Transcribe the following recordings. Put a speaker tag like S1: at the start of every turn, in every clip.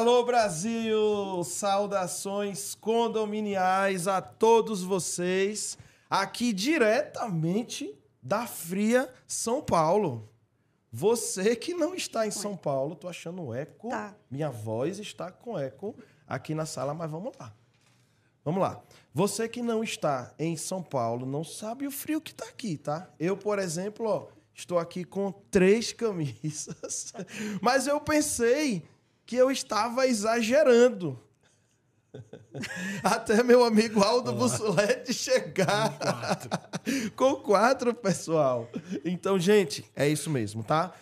S1: Alô Brasil! Saudações condominiais a todos vocês, aqui diretamente da fria São Paulo. Você que não está em São Paulo, tô achando eco.
S2: Tá.
S1: Minha voz está com eco aqui na sala, mas vamos lá. Vamos lá. Você que não está em São Paulo, não sabe o frio que tá aqui, tá? Eu, por exemplo, ó, estou aqui com três camisas, mas eu pensei que eu estava exagerando. Até meu amigo Aldo Bussolete chegar. Com quatro, pessoal. Então, gente, é isso mesmo, tá?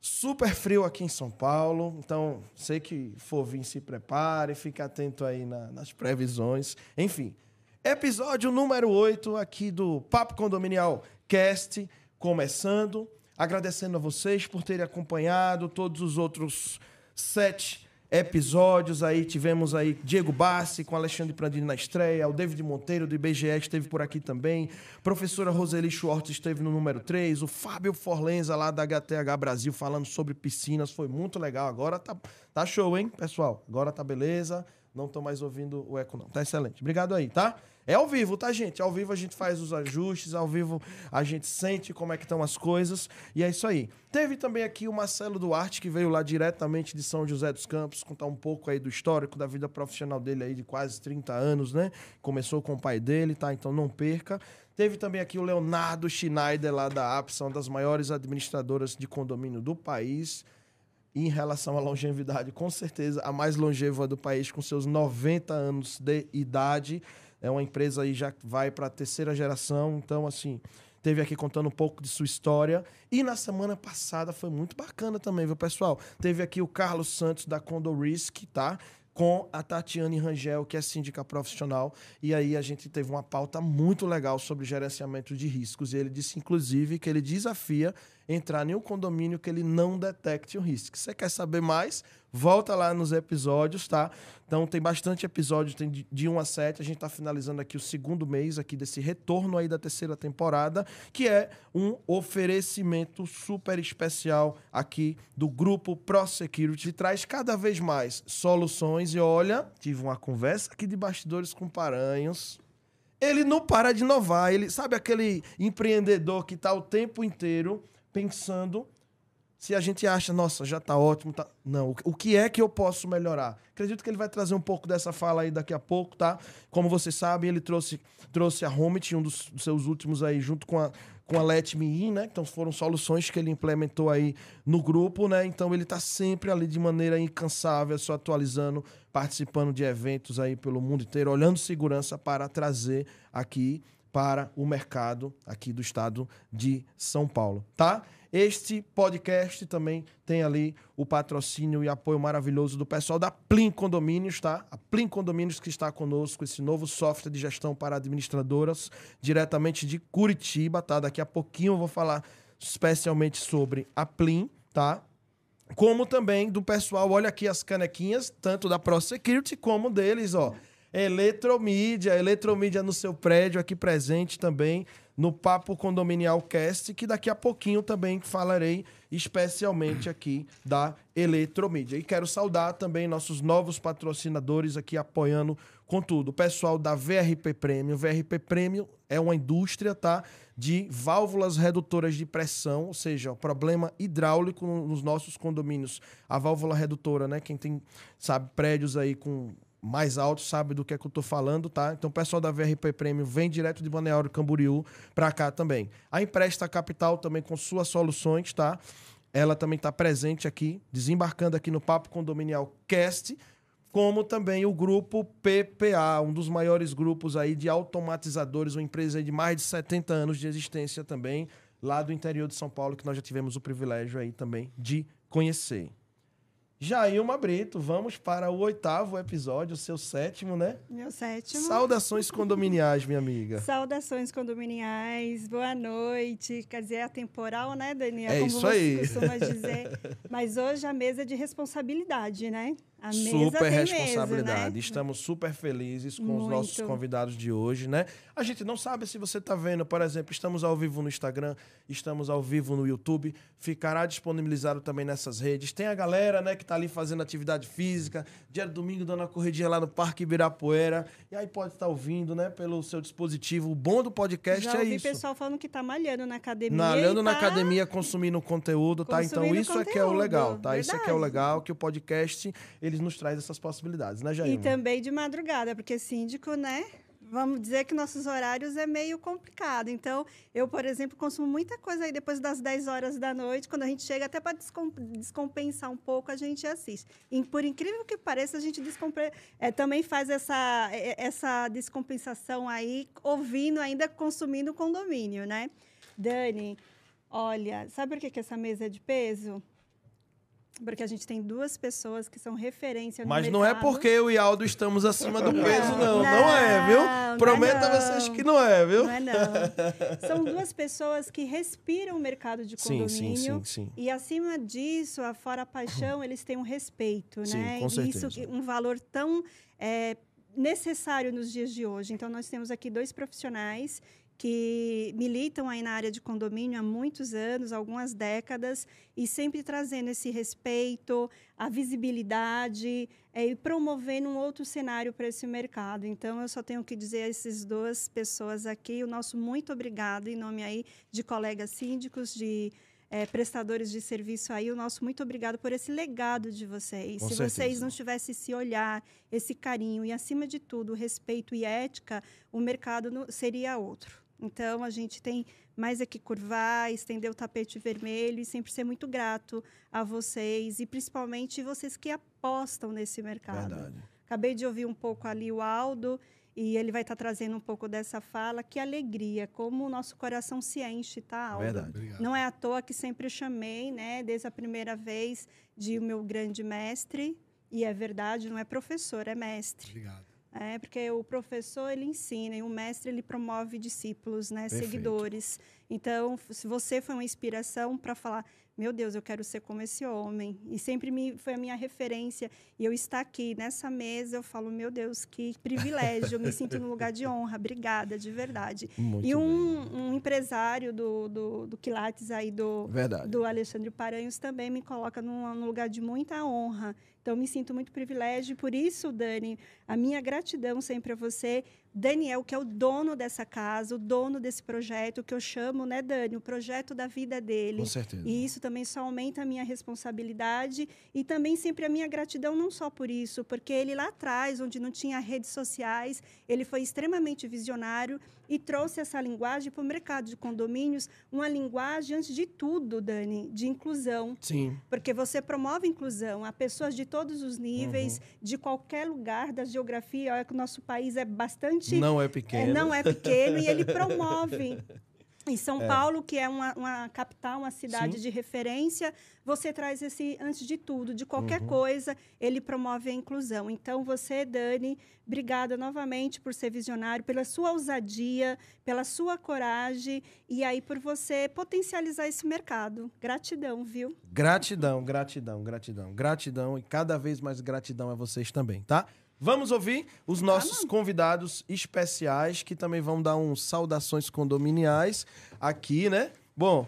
S1: Super frio aqui em São Paulo. Então, sei que for vir, se prepare, fique atento aí na- nas previsões. Enfim, episódio número 8 aqui do Papo Condominial Cast, começando. Agradecendo a vocês por terem acompanhado todos os outros sete episódios aí. Tivemos aí Diego Bassi com Alexandre Pradini na estreia, o David Monteiro do IBGE esteve por aqui também, professora Roseli Schwartz esteve no número 3, o Fábio Forlenza lá da HTH Brasil falando sobre piscinas, foi muito legal. Agora tá, tá show, hein, pessoal? Agora tá beleza. Não tô mais ouvindo o eco, não. Tá excelente. Obrigado aí, tá? É ao vivo, tá, gente? Ao vivo a gente faz os ajustes, ao vivo a gente sente como é que estão as coisas. E é isso aí. Teve também aqui o Marcelo Duarte, que veio lá diretamente de São José dos Campos, contar um pouco aí do histórico da vida profissional dele aí de quase 30 anos, né? Começou com o pai dele, tá? Então não perca. Teve também aqui o Leonardo Schneider, lá da APS, uma das maiores administradoras de condomínio do país. Em relação à longevidade, com certeza a mais longeva do país, com seus 90 anos de idade. É uma empresa aí já vai para a terceira geração. Então, assim, teve aqui contando um pouco de sua história. E na semana passada foi muito bacana também, viu, pessoal? Teve aqui o Carlos Santos da Condo Risk, tá? Com a Tatiane Rangel, que é síndica profissional. E aí a gente teve uma pauta muito legal sobre gerenciamento de riscos. E ele disse, inclusive, que ele desafia entrar em um condomínio que ele não detecte o risco. Você quer saber mais? Volta lá nos episódios, tá? Então tem bastante episódio, tem de- de 1 a 7. A gente tá finalizando aqui o segundo mês aqui desse retorno aí da terceira temporada, que é um oferecimento super especial aqui do grupo Pro Security. que Traz cada vez mais soluções e olha, tive uma conversa aqui de bastidores com Paranhos. Ele não para de inovar. Ele sabe aquele empreendedor que tá o tempo inteiro pensando se a gente acha, nossa, já tá ótimo, tá... Não, o- que é que eu posso melhorar? Acredito que ele vai trazer um pouco dessa fala aí daqui a pouco, tá? Como vocês sabem, ele trouxe, trouxe a Homit, um dos, dos seus últimos aí, junto com a, com a Let Me In, né? Então foram soluções que ele implementou aí no grupo, né? Então ele tá sempre ali de maneira incansável, só atualizando, participando de eventos aí pelo mundo inteiro, olhando segurança para trazer aqui para o mercado aqui do estado de São Paulo, tá? Este podcast também tem ali o patrocínio e apoio maravilhoso do pessoal da Plim Condomínios, tá? A Plim Condomínios que está conosco, esse novo software de gestão para administradoras, diretamente de Curitiba, tá? Daqui a pouquinho eu vou falar especialmente sobre a Plim, tá? como também do pessoal, olha aqui as canequinhas, tanto da Pro Security como deles, ó. Eletromídia, Eletromídia no seu prédio aqui presente também no Papo Condominial Cast, que daqui a pouquinho também falarei especialmente aqui da Eletromídia. E quero saudar também nossos novos patrocinadores aqui apoiando com tudo. O pessoal da VRP Premium. VRP Premium é uma indústria, tá? De válvulas redutoras de pressão, ou seja, o problema hidráulico no- nos nossos condomínios. A válvula redutora, né? Quem tem, sabe, prédios aí com mais altos sabe do que é que eu tô falando, tá? Então o pessoal da VRP Premium vem direto de Balneário Camboriú para cá também. A Empresta Capital também com suas soluções, tá? Ela também está presente aqui, desembarcando aqui no Papo Condominial Cast, como também o grupo PPA, um dos maiores grupos aí de automatizadores, uma empresa de mais de 70 anos de existência também, lá do interior de São Paulo, que nós já tivemos o privilégio aí também de conhecer. Jailma Brito, vamos para o oitavo episódio, o seu sétimo, né?
S2: Meu sétimo.
S1: Saudações condominiais, minha amiga.
S2: Saudações condominiais, boa noite. Quer dizer, é atemporal, né, Daniel?
S1: É
S2: Como
S1: isso
S2: você
S1: aí.
S2: costuma dizer. Mas hoje a mesa é de responsabilidade, né? A
S1: super responsabilidade.
S2: Mesa, né?
S1: Estamos super felizes com os
S2: Muito.
S1: nossos convidados de hoje, né? A gente não sabe se você está vendo, por exemplo, estamos ao vivo no Instagram, estamos ao vivo no YouTube, ficará disponibilizado também nessas redes. Tem a galera, né, que está ali fazendo atividade física, dia de domingo dando uma corridinha lá no Parque Ibirapuera, e aí pode estar ouvindo, né, pelo seu dispositivo. O bom do podcast
S2: Já
S1: é
S2: ouvi
S1: isso.
S2: pessoal falando que tá malhando na academia.
S1: Malhando
S2: e
S1: na
S2: tá-
S1: academia, consumindo conteúdo, tá? Então
S2: Consumindo
S1: isso é que é o
S2: conteúdo,
S1: legal, tá? Isso é que é o
S2: verdade.
S1: legal, que o podcast, eles nos traz essas possibilidades, né, Jair?
S2: E também de madrugada, porque síndico, né? Vamos dizer que nossos horários é meio complicado. Então, eu, por exemplo, consumo muita coisa aí depois das 10 horas da noite. Quando a gente chega, até para descompensar um pouco, a gente assiste. E, por incrível que pareça, a gente é, também faz essa, é, essa descompensação aí, ouvindo, ainda consumindo condomínio, né? Dani, olha, sabe por que, que essa mesa é de peso? Porque a gente tem duas pessoas que são referência no
S1: Mas não é
S2: mercado.
S1: porque eu e Aldo estamos acima do peso, não. Não,
S2: não,
S1: é, viu?
S2: não é
S1: Prometo a vocês que não é, viu?
S2: Não é, não. São duas pessoas que respiram o mercado de
S1: Sim,
S2: condomínio.
S1: sim, sim, sim.
S2: E acima disso, fora a paixão, eles têm um respeito,
S1: Sim,
S2: né?
S1: com
S2: E
S1: certeza.
S2: isso, que- um valor tão é, necessário nos dias de hoje. Então, nós temos aqui dois profissionais que militam aí na área de condomínio há muitos anos, algumas décadas, e sempre trazendo esse respeito, a visibilidade é, e promovendo um outro cenário para esse mercado. Então, eu só tenho que dizer a essas duas pessoas aqui o nosso muito obrigado em nome aí de colegas síndicos, de eh, prestadores de serviço aí, o nosso muito obrigado por esse legado de vocês.
S1: Com
S2: Se
S1: certeza.
S2: vocês não tivessem esse olhar, esse carinho e, acima de tudo, o respeito e ética, o mercado não- seria outro. Então, a gente tem mais aqui curvar, estender o tapete vermelho e sempre ser muito grato a vocês e principalmente vocês que apostam nesse mercado.
S1: Verdade.
S2: Acabei de ouvir um pouco ali o Aldo e ele vai estar trazendo um pouco dessa fala. Que alegria, como o nosso coração se enche, tá, Aldo?
S1: Verdade.
S3: Obrigado.
S2: Não é à toa que sempre chamei, né, desde a primeira vez, de o meu grande mestre. E é verdade, não é professor, é mestre.
S3: Obrigado.
S2: É, porque o professor ele ensina e o mestre ele promove discípulos, né,
S1: Perfeito.
S2: seguidores. Então, se você foi uma inspiração para falar, meu Deus, eu quero ser como esse homem, e sempre me, foi a minha referência, e eu estar aqui nessa mesa, eu falo, meu Deus, que privilégio, eu me sinto no lugar de honra, obrigada, de verdade.
S1: Muito
S2: e um, um empresário do, do, do Quilates aí, do,
S1: Verdade.
S2: do Alexandre Paranhos também me coloca num, num lugar de muita honra. Então, me sinto muito privilégio. Por isso, Dani, a minha gratidão sempre a você. Daniel, que é o dono dessa casa, o dono desse projeto, que eu chamo, né, Dani, o projeto da vida dele.
S1: Com certeza.
S2: E isso também só aumenta a minha responsabilidade e também sempre a minha gratidão, não só por isso, porque ele lá atrás, onde não tinha redes sociais, ele foi extremamente visionário e trouxe essa linguagem para o mercado de condomínios, uma linguagem, antes de tudo, Dani, de inclusão.
S1: Sim.
S2: Porque você promove inclusão a pessoas de todos os níveis,
S1: Uhum.
S2: de qualquer lugar da geografia. Olha que o nosso país é bastante
S1: Não é
S2: é,
S1: pequeno.
S2: não é pequeno e ele promove. Em São Paulo, que é uma, uma capital, uma cidade
S1: Sim.
S2: de referência, você traz esse, antes de tudo, de
S1: Uhum.
S2: qualquer coisa, ele promove a inclusão. Então, você, Dani, obrigada novamente por ser visionário, pela sua ousadia, pela sua coragem e aí por você potencializar esse mercado. Gratidão, viu?
S1: Gratidão, gratidão, gratidão, gratidão e cada vez mais gratidão a vocês também, tá? Vamos ouvir os nossos convidados especiais que também vão dar uns saudações condominiais aqui, né? Bom,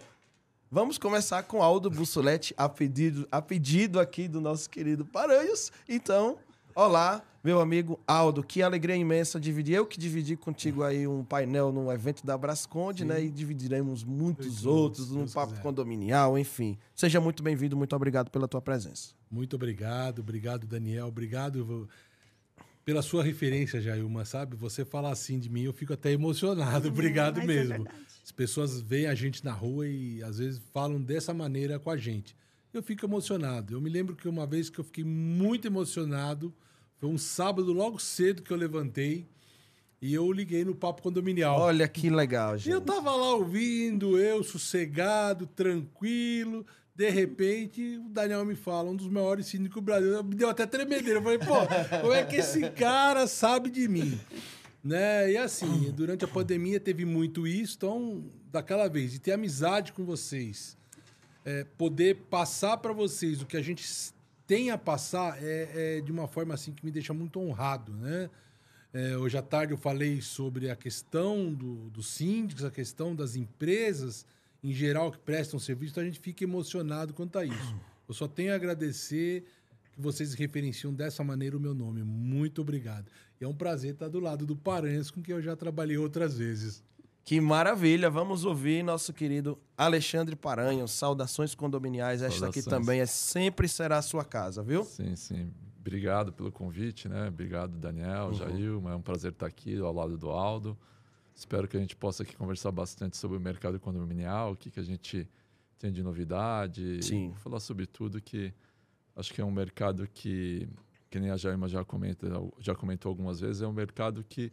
S1: vamos começar com Aldo Bussolete a pedido, a pedido aqui do nosso querido Paranhos. Então, olá, meu amigo Aldo, que alegria imensa dividir. Eu que dividi contigo aí um painel no evento da Brasconde, né? E dividiremos muitos
S3: Deus,
S1: outros no
S3: Deus
S1: Papo
S3: quiser.
S1: Condominial, enfim. Seja muito bem-vindo, muito obrigado pela tua presença.
S3: Muito obrigado, obrigado, Daniel. Obrigado pela sua referência, Jailma, sabe? Você falar assim de mim, eu fico até emocionado. Obrigado
S2: Mas é
S3: mesmo.
S2: verdade.
S3: As pessoas veem a gente na rua e às vezes falam dessa maneira com a gente. Eu fico emocionado. Eu me lembro que uma vez que eu fiquei muito emocionado, foi um sábado logo cedo que eu levantei e eu liguei no papo condominial.
S1: Olha que legal,
S3: E eu
S1: gente.
S3: tava lá ouvindo, eu sossegado, tranquilo. De repente, o Daniel me fala, um dos maiores síndicos do Brasil. Me deu até tremedeira. Eu falei, pô, como é que esse cara sabe de mim? Né? E assim, durante a pandemia teve muito isso. Então, daquela vez, de ter amizade com vocês, é, poder passar para vocês o que a gente tem a passar é, é de uma forma assim que me deixa muito honrado, né? É, hoje à tarde eu falei sobre a questão do, dos síndicos, a questão das empresas em geral que prestam serviço, então a gente fica emocionado quanto a isso. Eu só tenho a agradecer que vocês referenciam dessa maneira o meu nome. Muito obrigado. E é um prazer estar do lado do Paranhos, com quem eu já trabalhei outras vezes.
S1: Que maravilha! Vamos ouvir nosso querido Alexandre Paranhos. Saudações condominiais. Esta aqui também é sempre será a sua casa, viu?
S4: Sim, sim. Obrigado pelo convite, né? Obrigado, Daniel, uhum. Jair. É um prazer estar aqui ao lado do Aldo. Espero que a gente possa aqui conversar bastante sobre o mercado condominial, o que, que a gente tem de novidade.
S1: Sim.
S4: Falar sobre tudo que acho que é um mercado que, que nem a Jaima já, comenta, já comentou algumas vezes, é um mercado que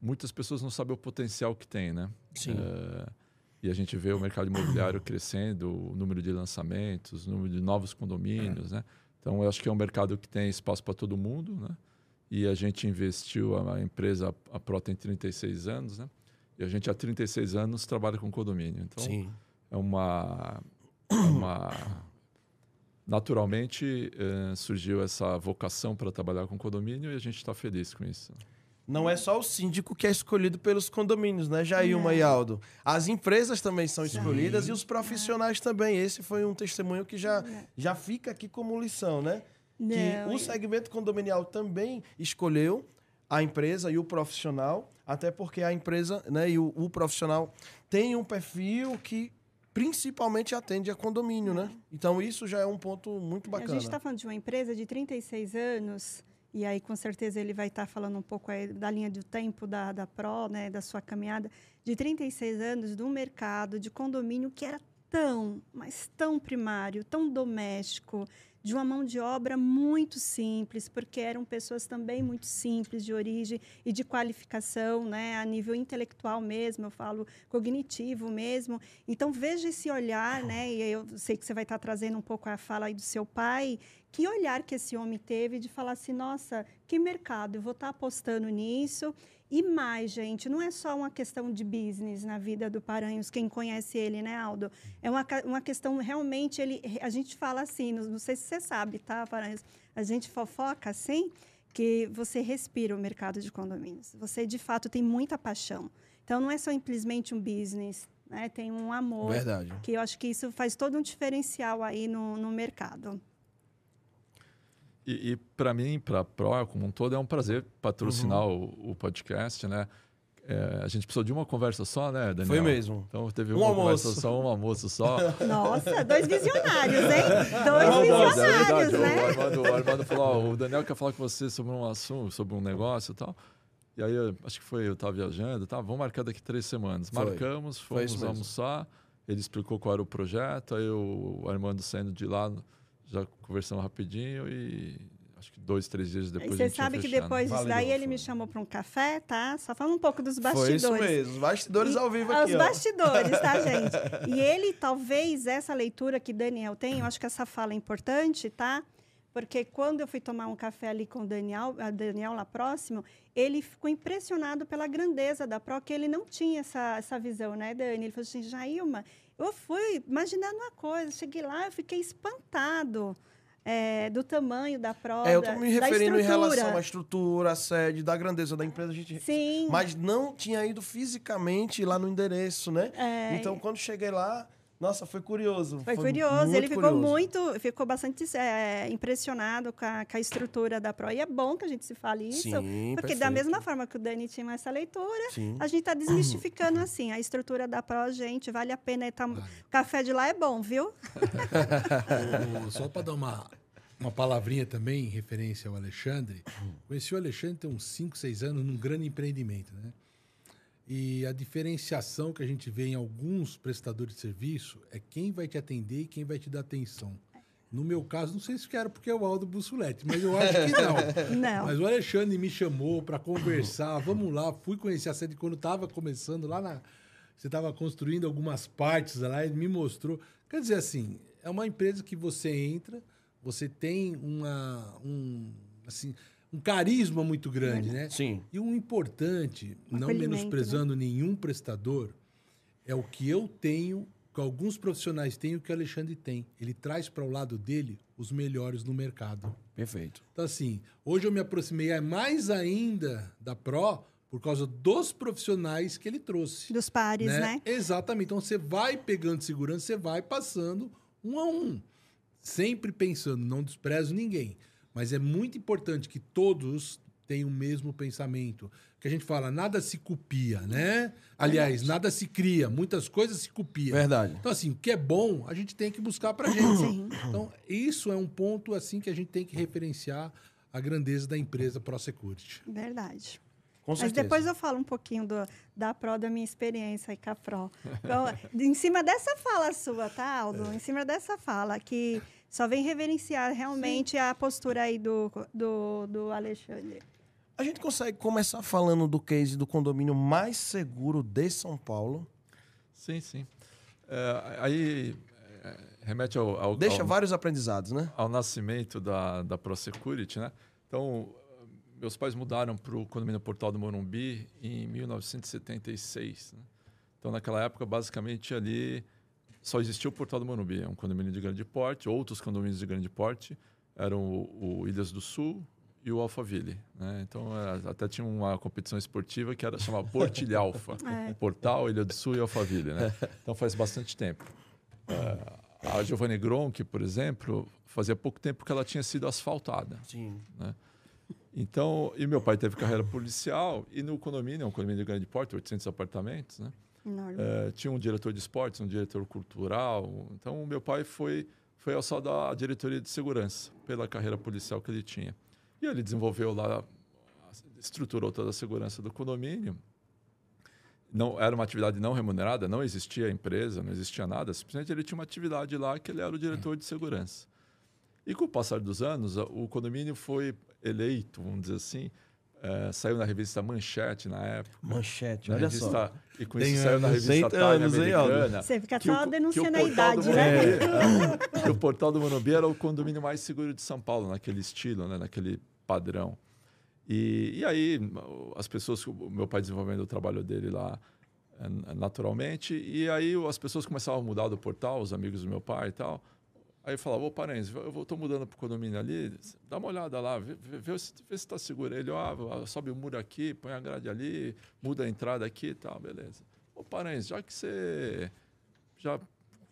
S4: muitas pessoas não sabem o potencial que tem, né?
S1: Sim. É,
S4: e a gente vê o mercado imobiliário crescendo, o número de lançamentos, o número de novos condomínios, né? Então, eu acho que é um mercado que tem espaço para todo mundo, né? E a gente investiu, a empresa, a Pro tem 36 anos, né? E a gente há 36 anos trabalha com condomínio. Então,
S1: Sim.
S4: é uma... É uma naturalmente, eh, surgiu essa vocação para trabalhar com condomínio e a gente está feliz com isso.
S1: Não é só o síndico que é escolhido pelos condomínios, né, Jailma e Aldo? As empresas também são escolhidas Sim. e os profissionais é. também. Esse foi um testemunho que já, já fica aqui como lição, né? Não, que o segmento condominial também escolheu a empresa e o profissional, até porque a empresa né, e o, o profissional tem um perfil que principalmente atende a condomínio, né? Então isso já é um ponto muito bacana.
S2: A gente está falando de uma empresa de 36 anos e aí, com certeza, ele vai estar tá falando um pouco da linha do tempo da, da Pro, né, da sua caminhada, de 36 anos, do mercado de condomínio que era tão, mas tão primário, tão doméstico, de uma mão de obra muito simples, porque eram pessoas também muito simples de origem e de qualificação, né, a nível intelectual mesmo, eu falo cognitivo mesmo. Então veja esse olhar, né, e eu sei que você vai estar trazendo um pouco a fala aí do seu pai, que olhar que esse homem teve de falar assim, nossa, que mercado, eu vou estar apostando nisso e mais, gente, não é só uma questão de business na vida do Paranhos, quem conhece ele, né, Aldo? É uma, uma questão, realmente, ele, a gente fala assim, não, não sei se você sabe, tá, Paranhos? A gente fofoca assim, que você respira o mercado de condomínios. Você, de fato, tem muita paixão. Então, não é só simplesmente um business, né? Tem um amor.
S1: Verdade.
S2: Que eu acho que isso faz todo um diferencial aí no, no mercado.
S4: E, e para mim, para a Pro como um todo, é um prazer patrocinar uhum. o, o, podcast, né? É, a gente precisou de uma conversa só, né, Daniel?
S1: Foi mesmo.
S4: Então teve um uma almoço. conversa só, um almoço só.
S2: Nossa, dois visionários, hein? Dois Não, visionários, é verdade. né?
S4: O Armando, o Armando falou, oh, o Daniel quer falar com você sobre um assunto, sobre um negócio e tal. E aí, acho que foi, eu estava viajando, tá? vamos marcar daqui três semanas. Foi. Marcamos, fomos almoçar, ele explicou qual era o projeto, aí o Armando saindo de lá já conversamos rapidinho e acho que dois, três dias depois.
S2: Você sabe que depois disso daí ele me chamou para um café, tá? Só falando um pouco dos bastidores.
S1: Foi isso mesmo, os bastidores
S2: e,
S1: ao vivo aqui.
S2: Os ó. bastidores, tá, gente? E ele, talvez, essa leitura que Daniel tem, eu acho que essa fala é importante, tá? Porque quando eu fui tomar um café ali com o Daniel, a Daniel lá próximo, ele ficou impressionado pela grandeza da Pro, que ele não tinha essa, essa visão, né, Dani? Ele falou assim, Jailma, eu fui imaginando uma coisa, cheguei lá, eu fiquei espantado. É, do tamanho da prova.
S1: É, eu estou me referindo em relação à estrutura, à sede, da grandeza da empresa. A gente,
S2: Sim.
S1: Mas não tinha ido fisicamente lá no endereço, né?
S2: É.
S1: Então, quando cheguei lá, nossa, foi curioso.
S2: Foi, foi curioso. Ele ficou curioso. muito, ficou bastante é, impressionado com a, com a, estrutura da Pro. E é bom que a gente se fale isso,
S1: Sim,
S2: porque
S1: perfeito.
S2: da mesma forma que o Dani tinha essa leitura,
S1: Sim.
S2: a gente está desmistificando assim a estrutura da Pro, gente, vale a pena. Tá, o café de lá é bom, viu?
S3: Só para dar uma uma palavrinha também em referência ao Alexandre. Conheci o Alexandre tem uns 5, 6 anos num grande empreendimento, né? E a diferenciação que a gente vê em alguns prestadores de serviço é quem vai te atender e quem vai te dar atenção. No meu caso, não sei se quero porque é o Aldo Bussolete, mas eu acho que não.
S2: não.
S3: Mas o Alexandre me chamou para conversar, vamos lá, fui conhecer a sede quando estava começando lá na. Você estava construindo algumas partes lá, ele me mostrou. Quer dizer assim, é uma empresa que você entra, você tem uma, um, assim, um carisma muito grande, né?
S1: Sim.
S3: E um importante, não menosprezando né? nenhum prestador, é o que eu tenho alguns profissionais têm o que o Alexandre tem. Ele traz para o lado dele os melhores no mercado.
S1: Perfeito.
S3: Então, assim, hoje eu me aproximei mais ainda da Pro por causa dos profissionais que ele trouxe.
S2: Dos pares, né? né?
S3: Exatamente. Então, você vai pegando segurança, você vai passando um a um. Sempre pensando, não desprezo ninguém. Mas é muito importante que todos tenham o mesmo pensamento que a gente fala, nada se copia, né? Aliás, Verdade. nada se cria, muitas coisas se copiam.
S1: Verdade.
S3: Então, assim, o que é bom, a gente tem que buscar pra gente. Sim. Então, isso é um ponto, assim, que a gente tem que referenciar a grandeza da empresa ProSecurity.
S2: Verdade. Com Mas depois eu falo um pouquinho do, da Pro, da minha experiência aí com a Pro. Então, em cima dessa fala sua, tá, Aldo? É. Em cima dessa fala, que só vem reverenciar realmente Sim. a postura aí do, do, do Alexandre.
S1: A gente consegue começar falando do case do condomínio mais seguro de São Paulo?
S4: Sim, sim. É, aí é, remete ao, ao
S1: Deixa
S4: ao,
S1: vários aprendizados, né?
S4: Ao nascimento da, da ProSecurity, né? Então, meus pais mudaram para o condomínio Portal do Morumbi em 1976. Né? Então, naquela época, basicamente, ali só existia o Portal do Morumbi. É um condomínio de grande porte. Outros condomínios de grande porte eram o, o Ilhas do Sul, e o Alphaville. Né? Então, é, até tinha uma competição esportiva que era chamada Portilha Alfa. é. Portal, Ilha do Sul e Alphaville. Né? Então, faz bastante tempo. É, a Giovanni Gronk, por exemplo, fazia pouco tempo que ela tinha sido asfaltada.
S1: Sim.
S4: Né? Então, e meu pai teve carreira policial e no condomínio, é um condomínio de grande porte, 800 apartamentos, né? É, tinha um diretor de esportes, um diretor cultural. Então, meu pai foi foi alçado à diretoria de segurança pela carreira policial que ele tinha. E ele desenvolveu lá, estruturou toda a segurança do condomínio. Não, era uma atividade não remunerada, não existia empresa, não existia nada. Simplesmente ele tinha uma atividade lá que ele era o diretor de segurança. E com o passar dos anos, o condomínio foi eleito, vamos dizer assim, é, saiu na revista Manchete na época.
S1: Manchete,
S4: na
S1: olha
S4: revista,
S1: só.
S4: E com Tem isso saiu na revista Time Americana.
S2: Você fica só denunciando a idade, né?
S4: É, que o Portal do Morumbi era o condomínio mais seguro de São Paulo, naquele estilo, né? naquele padrão. E, e aí, as pessoas, o meu pai desenvolvendo o trabalho dele lá é, naturalmente, e aí as pessoas começavam a mudar do portal, os amigos do meu pai e tal. Aí eu falava, ô parentes, eu estou mudando para o condomínio ali, dá uma olhada lá, vê, vê, vê se está seguro. Ele, ah, sobe o muro aqui, põe a grade ali, muda a entrada aqui e tal, beleza. Ô parentes, já que você já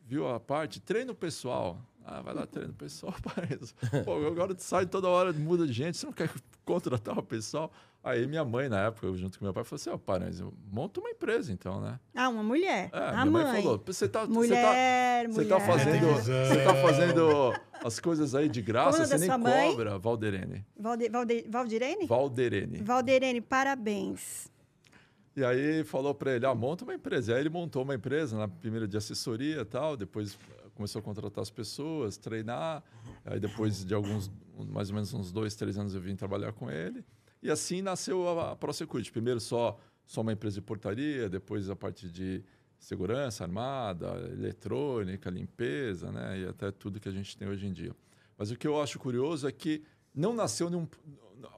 S4: viu a parte, treina o pessoal. Ah, vai lá, treina o pessoal, parece. Pô, agora sai toda hora, muda de gente, você não quer contratar o pessoal? Aí minha mãe, na época, junto com meu pai, falou assim: ó, oh, parece, monta uma empresa então, né?
S2: Ah, uma mulher.
S4: É,
S2: a
S4: minha
S2: mãe.
S4: mãe falou: você tá,
S2: mulher,
S4: você tá, você tá fazendo, você tá fazendo as coisas aí de graça, você nem cobra, Valderene.
S2: Valde, Valde, Valdirene?
S4: Valderene.
S2: Valderene, parabéns.
S4: E aí falou para ele, ah, monta uma empresa. E aí ele montou uma empresa, na primeira de assessoria e tal, depois começou a contratar as pessoas, treinar. Aí depois de alguns, mais ou menos uns dois, três anos eu vim trabalhar com ele. E assim nasceu a, a ProSecurity. Primeiro só, só uma empresa de portaria, depois a parte de segurança, armada, eletrônica, limpeza, né? E até tudo que a gente tem hoje em dia. Mas o que eu acho curioso é que não nasceu nenhum,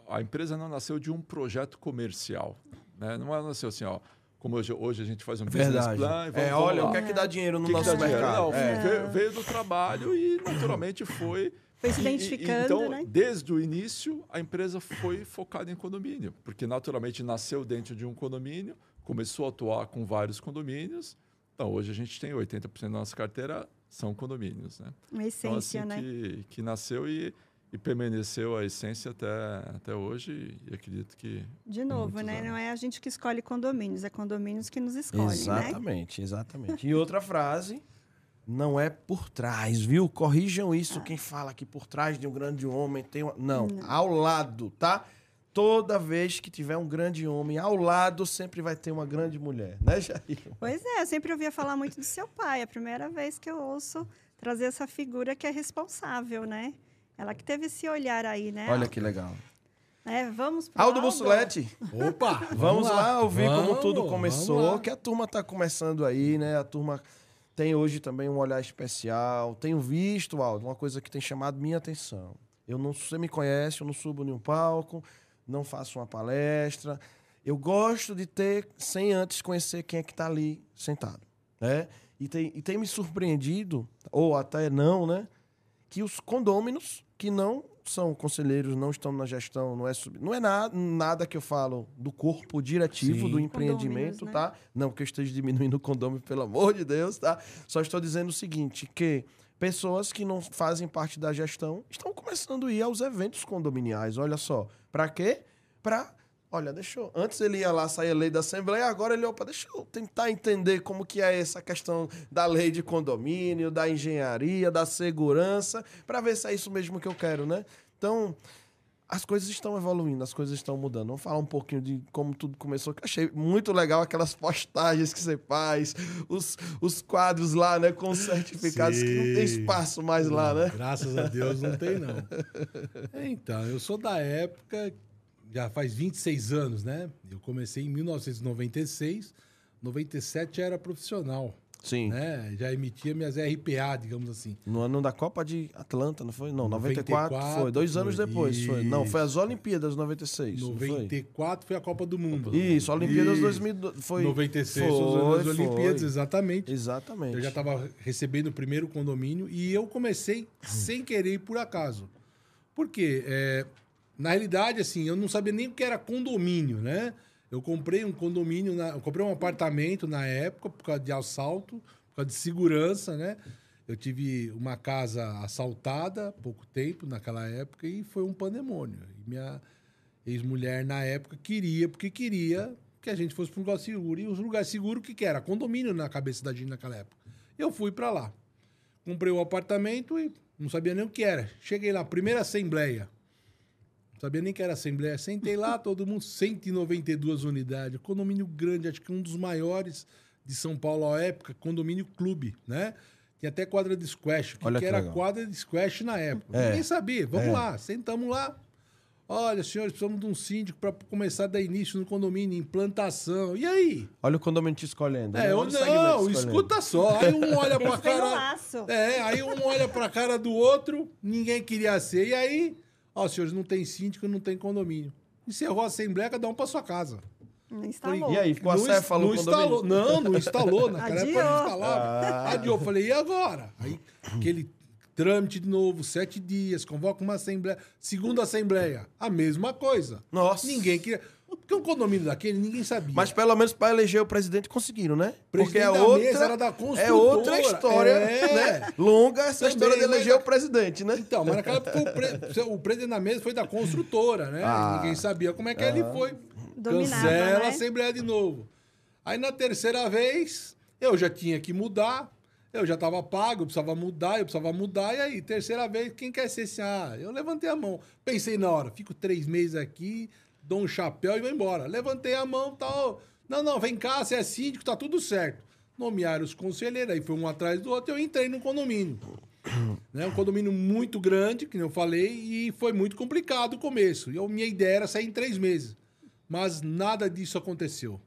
S4: a empresa não nasceu de um projeto comercial, né? Não nasceu assim, ó, como hoje, hoje a gente faz um
S1: Verdade. business plan. Vamos, é, olha, o que é que dá dinheiro no que nosso que mercado?
S4: Não, é. veio, veio, do trabalho e naturalmente foi.
S2: Foi se identificando,
S4: e, então,
S2: né?
S4: desde o início, a empresa foi focada em condomínio, porque naturalmente nasceu dentro de um condomínio, começou a atuar com vários condomínios. Então, hoje a gente tem 80% da nossa carteira são condomínios, né?
S2: Uma essência,
S4: então, assim,
S2: né?
S4: Que, que nasceu e e permaneceu a essência até, até hoje e acredito que
S2: de novo né anos. não é a gente que escolhe condomínios é condomínios que nos escolhem né?
S1: exatamente né? exatamente e outra frase não é por trás viu corrijam isso quem fala que por trás de um grande homem tem uma... não, não, ao lado tá toda vez que tiver um grande homem ao lado sempre vai ter uma grande mulher né Jair?
S2: pois é eu sempre ouvia falar muito do seu pai é a primeira vez que eu ouço trazer essa figura que é responsável né ela que teve esse olhar aí, né?
S1: Olha que legal.
S2: É, vamos
S1: pro Aldo Bussolete.
S3: Opa!
S1: Vamos, vamos lá. lá ouvir vamos, como tudo começou. Que a turma está começando aí, né? A turma tem hoje também um olhar especial. Tenho visto, Aldo, uma coisa que tem chamado minha atenção. Eu não, você me conhece, eu não subo em um palco, não faço uma palestra. Eu gosto de ter sem antes conhecer quem é que está ali sentado, né? e tem, e tem me surpreendido, ou até não, né? Que os condôminos que não são conselheiros, não estão na gestão, não é sub... não é nada, nada que eu falo do corpo diretivo Sim. do empreendimento, né? tá? Não que eu esteja diminuindo o condômino, pelo amor de Deus, tá? Só estou dizendo o seguinte, que pessoas que não fazem parte da gestão estão começando a ir aos eventos condominiais. Olha só, para quê? Para Olha, deixa eu. Antes ele ia lá sair a lei da Assembleia, agora ele, opa, deixa eu tentar entender como que é essa questão da lei de condomínio, da engenharia, da segurança, para ver se é isso mesmo que eu quero, né? Então, as coisas estão evoluindo, as coisas estão mudando. Vamos falar um pouquinho de como tudo começou, que eu achei muito legal aquelas postagens que você faz, os, os quadros lá, né, com certificados Sim. que não tem espaço mais
S3: não,
S1: lá, né?
S3: Graças a Deus não tem, não. Então, eu sou da época já faz 26 anos, né? Eu comecei em 1996, 97 já era profissional.
S1: Sim.
S3: Né? Já emitia minhas RPA, digamos assim.
S1: No ano da Copa de Atlanta, não foi? Não, 94, 94 foi. Dois anos depois isso. foi. Não, foi as Olimpíadas 96.
S3: 94 foi? foi? a Copa do Mundo.
S1: Isso, Olimpíadas isso. 2000 foi.
S3: 96 foi, as Olimpíadas, exatamente.
S1: Exatamente.
S3: Eu já estava recebendo o primeiro condomínio e eu comecei sem querer por acaso. Por quê? É, na realidade, assim, eu não sabia nem o que era condomínio, né? Eu comprei um condomínio, na, eu comprei um apartamento na época por causa de assalto, por causa de segurança, né? Eu tive uma casa assaltada há pouco tempo, naquela época, e foi um pandemônio. E minha ex-mulher, na época, queria, porque queria que a gente fosse para um lugar seguro. E os lugares seguros, o que, que era? Condomínio na cabeça da gente naquela época. Eu fui para lá. Comprei o apartamento e não sabia nem o que era. Cheguei lá, primeira assembleia sabia nem que era Assembleia. Sentei lá, todo mundo, 192 unidades. Condomínio grande, acho que um dos maiores de São Paulo à época, condomínio clube, né? Tinha até quadra de squash. O que, que era legal. quadra de squash na época? É. Ninguém sabia. Vamos é. lá, sentamos lá. Olha, senhores, precisamos de um síndico para começar a dar início no condomínio, implantação. E aí?
S1: Olha o condomínio te escolhendo.
S3: É, né? eu não, escuta só. Aí um olha para cara. É, aí um olha para cara do outro, ninguém queria ser. E aí Ó, oh, senhores, não tem síndico, não tem condomínio. Encerrou a assembleia, cada um para sua casa.
S2: Não instalou. E
S1: aí, ficou a acéfalo
S3: não instalou. Não, não instalou. Naquela Adiou. época não instalava. Ah. Adiou. Falei, e agora? Aí, aquele trâmite de novo, sete dias, convoca uma assembleia. Segunda assembleia, a mesma coisa.
S1: Nossa.
S3: Ninguém queria. Porque um condomínio daquele ninguém sabia.
S1: Mas pelo menos para eleger o presidente conseguiram, né? Porque é outra, era da construtora. É outra história, é. né? Longa essa Também, história de eleger o presidente, né?
S3: Então, mas naquela época o, pre... o presidente da mesa foi da construtora, né? Ah. Ninguém sabia como é que ele foi.
S2: Dominava,
S3: Cancela
S2: né?
S3: a Assembleia de novo. Aí na terceira vez, eu já tinha que mudar. Eu já estava pago, eu precisava mudar, eu precisava mudar. E aí, terceira vez, quem quer ser assim? Ah, eu levantei a mão. Pensei na hora, fico três meses aqui, dou um chapéu e vou embora. Levantei a mão, tal. Não, não, vem cá, você é síndico, tá tudo certo. Nomearam os conselheiros, aí foi um atrás do outro, eu entrei no condomínio. né? Um condomínio muito grande, que eu falei, e foi muito complicado o começo. Eu, minha ideia era sair em três meses. Mas nada disso aconteceu.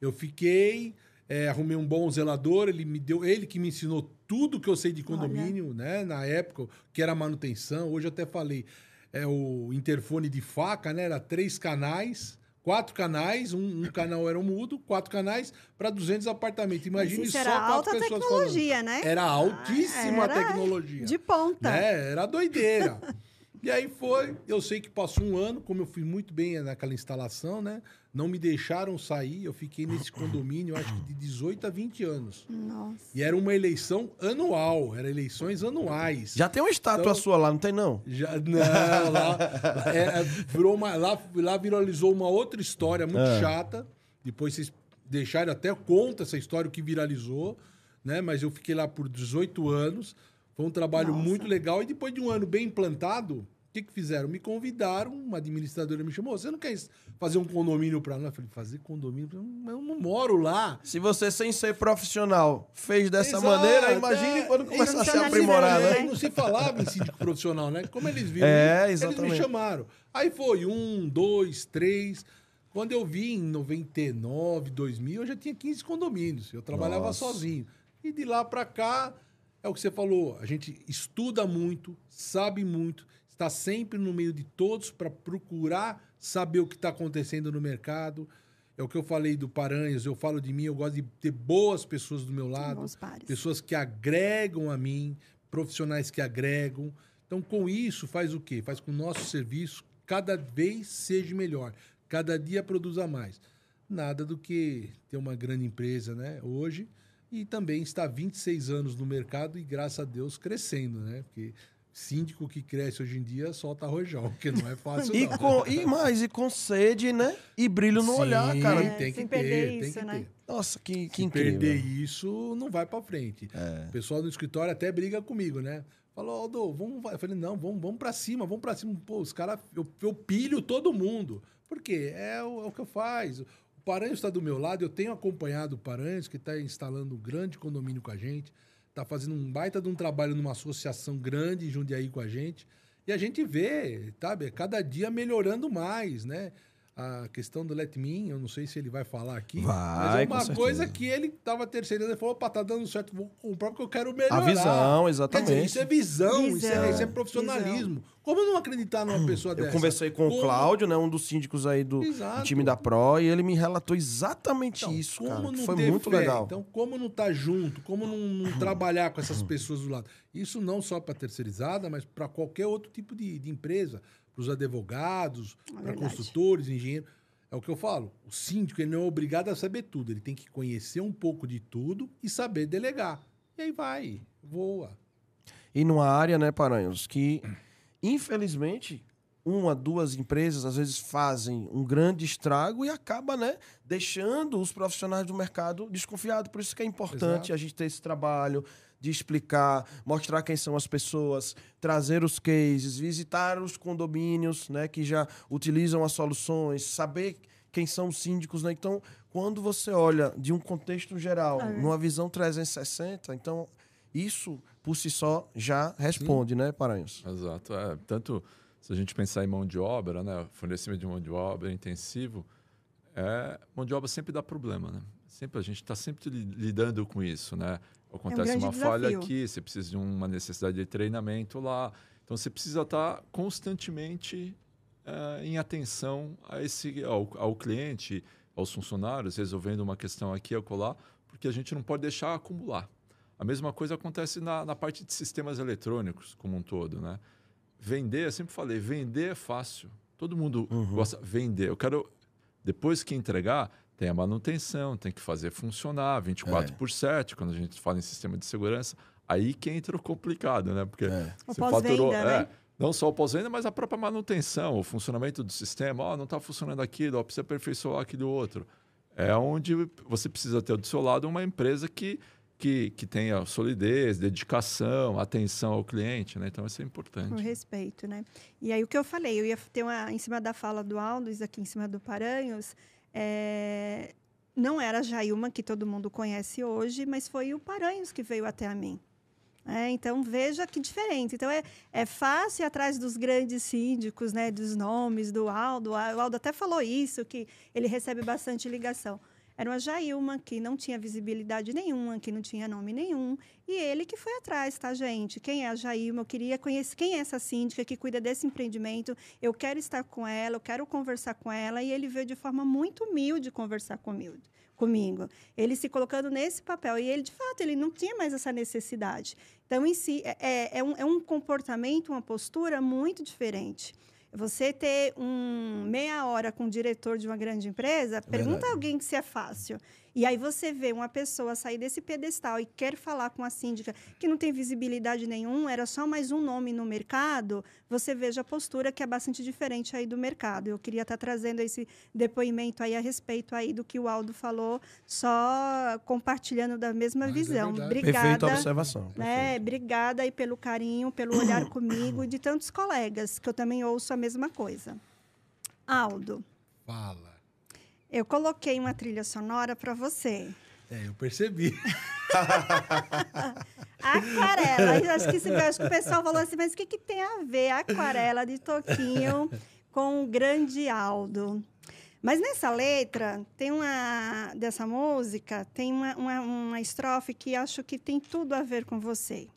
S3: Eu fiquei, é, arrumei um bom zelador, ele me deu, ele que me ensinou tudo que eu sei de condomínio, Olha. né? Na época, que era manutenção. Hoje eu até falei, é, o interfone de faca, né? Era três canais, quatro canais, um, um canal era um mudo, quatro canais para 200 apartamentos. Imagine
S2: isso
S3: só
S2: era
S3: quatro
S2: alta
S3: pessoas
S2: tecnologia,
S3: falando.
S2: né?
S3: Era altíssima
S2: era
S3: tecnologia.
S2: De ponta.
S3: Né? Era doideira. e aí foi, eu sei que passou um ano, como eu fui muito bem naquela instalação, né? Não me deixaram sair, eu fiquei nesse condomínio, acho que de 18 a 20 anos.
S2: Nossa.
S3: E era uma eleição anual, eram eleições anuais.
S1: Já tem uma estátua então, sua lá, não tem não?
S3: Já, não, lá, é, é, virou uma, lá, lá viralizou uma outra história muito é. chata. Depois vocês deixaram até conta essa história, o que viralizou, né? Mas eu fiquei lá por 18 anos. Foi um trabalho Nossa. muito legal. E depois de um ano bem implantado, o que, que fizeram? Me convidaram, uma administradora me chamou. Você não quer fazer um condomínio para nós? Eu falei, fazer condomínio? Eu não moro lá.
S1: Se você, sem ser profissional, fez dessa Exato, maneira, imagine é, quando começar a se aprimorar, né?
S3: Não se falava em síndico profissional, né? Como eles viram,
S1: é, exatamente.
S3: eles me chamaram. Aí foi um, dois, três. Quando eu vi em 99, 2000, eu já tinha 15 condomínios. Eu trabalhava Nossa. sozinho. E de lá para cá, é o que você falou, a gente estuda muito, sabe muito está sempre no meio de todos para procurar saber o que está acontecendo no mercado. É o que eu falei do Paranhos, eu falo de mim, eu gosto de ter boas pessoas do meu lado, pessoas que agregam a mim, profissionais que agregam. Então, com isso, faz o quê? Faz com que o nosso serviço cada vez seja melhor, cada dia produza mais. Nada do que ter uma grande empresa, né? Hoje, e também está 26 anos no mercado e, graças a Deus, crescendo, né? Porque síndico que cresce hoje em dia solta rojão, que não é fácil
S1: e
S3: não.
S1: Com, e mais, e com sede, né? E brilho no Sim, olhar, cara.
S3: É, tem que ter, isso, tem que né? ter.
S1: Nossa, que, que
S3: Se
S1: incrível.
S3: perder isso, não vai para frente. É. O pessoal no escritório até briga comigo, né? Falou, Aldo, vamos. Eu falei, não, vamos, vamos para cima, vamos para cima. Pô, os caras, eu, eu pilho todo mundo. Por quê? É o, é o que eu faço. O Paranhos está do meu lado, eu tenho acompanhado o Paranhos, que está instalando um grande condomínio com a gente, está fazendo um baita de um trabalho numa associação grande em Jundiaí com a gente. E a gente vê, sabe, cada dia melhorando mais, né? A questão do Let Me In, eu não sei se ele vai falar aqui,
S1: vai,
S3: mas é uma coisa que ele estava terceirando, ele falou, opa, tá dando certo, vou comprar porque eu quero melhorar. A
S1: visão, exatamente. Dizer,
S3: isso é visão, visão. Isso, é, isso, é, profissionalismo. Visão. Como não acreditar numa pessoa
S1: eu
S3: dessa?
S1: Eu conversei com como... o Cláudio, né, um dos síndicos aí do, do, time da Pro, e ele me relatou exatamente então, isso, cara. Foi muito
S3: fé?
S1: legal.
S3: Então, como não tá junto, como não, não trabalhar com essas pessoas do lado? Isso não só para terceirizada, mas para qualquer outro tipo de, de empresa, para os advogados, é para construtores, engenheiros é o que eu falo. O síndico ele não é obrigado a saber tudo. Ele tem que conhecer um pouco de tudo e saber delegar. E aí vai, voa.
S1: E numa área, né, Paranhos, que infelizmente uma, duas empresas às vezes fazem um grande estrago e acaba, né, deixando os profissionais do mercado desconfiados. Por isso que é importante Exato. a gente ter esse trabalho, de explicar, mostrar quem são as pessoas, trazer os cases, visitar os condomínios né, que já utilizam as soluções, saber quem são os síndicos. Né? Então, quando você olha de um contexto geral, é. numa visão 360, então isso por si só já responde, Sim. né, Paranhos?
S4: Exato. É, tanto se a gente pensar em mão de obra, né, fornecimento de mão de obra intensivo, é, mão de obra sempre dá problema, né? Sempre a gente está sempre lidando com isso, né? Acontece é um uma desafio. falha aqui, você precisa de uma necessidade de treinamento lá. Então você precisa estar constantemente uh, em atenção a esse, ao, ao, cliente, aos funcionários, resolvendo uma questão aqui ou lá, porque a gente não pode deixar acumular. A mesma coisa acontece na, na parte de sistemas eletrônicos como um todo, né? Vender, eu sempre falei, vender é fácil. Todo mundo uhum. gosta de vender. Eu quero, depois que entregar, tem a manutenção, tem que fazer funcionar 24 é. por 7, quando a gente fala em sistema de segurança. Aí que entra o complicado, né? Porque é.
S2: você faturou. Né? É,
S4: não só o pós-venda, mas a própria manutenção, o funcionamento do sistema. Oh, não está funcionando aquilo, oh, precisa aperfeiçoar aquilo outro. É onde você precisa ter do seu lado uma empresa que, que, que tenha solidez, dedicação, atenção ao cliente, né? Então, isso é importante.
S2: O respeito, né? E aí, o que eu falei, eu ia ter uma, em cima da fala do Aldo, aqui em cima do Paranhos, é, não era a Jailma, que todo mundo conhece hoje, mas foi o Paranhos que veio até a mim. É, então, veja que diferente. Então, é, é fácil atrás dos grandes síndicos, né, dos nomes do Aldo. O Aldo até falou isso, que ele recebe bastante ligação. Era uma Jailma que não tinha visibilidade nenhuma, que não tinha nome nenhum. E ele que foi atrás, tá, gente? Quem é a Jailma? Eu queria conhecer quem é essa síndica que cuida desse empreendimento. Eu quero estar com ela, eu quero conversar com ela. E ele veio de forma muito humilde conversar comigo comigo. Ele se colocando nesse papel. E ele, de fato, ele não tinha mais essa necessidade. Então, em si, é, é, é um, é um comportamento, uma postura muito diferente. Você ter um meia hora com o diretor de uma grande empresa, pergunta a alguém se é fácil. E aí você vê uma pessoa sair desse pedestal e quer falar com a síndica que não tem visibilidade nenhuma, era só mais um nome no mercado, você veja a postura que é bastante diferente aí do mercado. Eu queria estar trazendo esse depoimento aí a respeito aí do que o Aldo falou, só compartilhando da mesma Mas é visão. É Obrigada.
S1: Perfeita observação.
S2: Né? Obrigada aí pelo carinho, pelo olhar comigo e de tantos colegas, que eu também ouço a mesma coisa. Aldo.
S3: Fala.
S2: Eu coloquei uma trilha sonora para você.
S3: É, eu percebi.
S2: aquarela. Acho que, acho que o pessoal falou assim, mas o que, que tem a ver aquarela de Toquinho com o grande Aldo? Mas nessa letra, tem uma dessa música, tem uma, uma, uma estrofe que acho que tem tudo a ver com você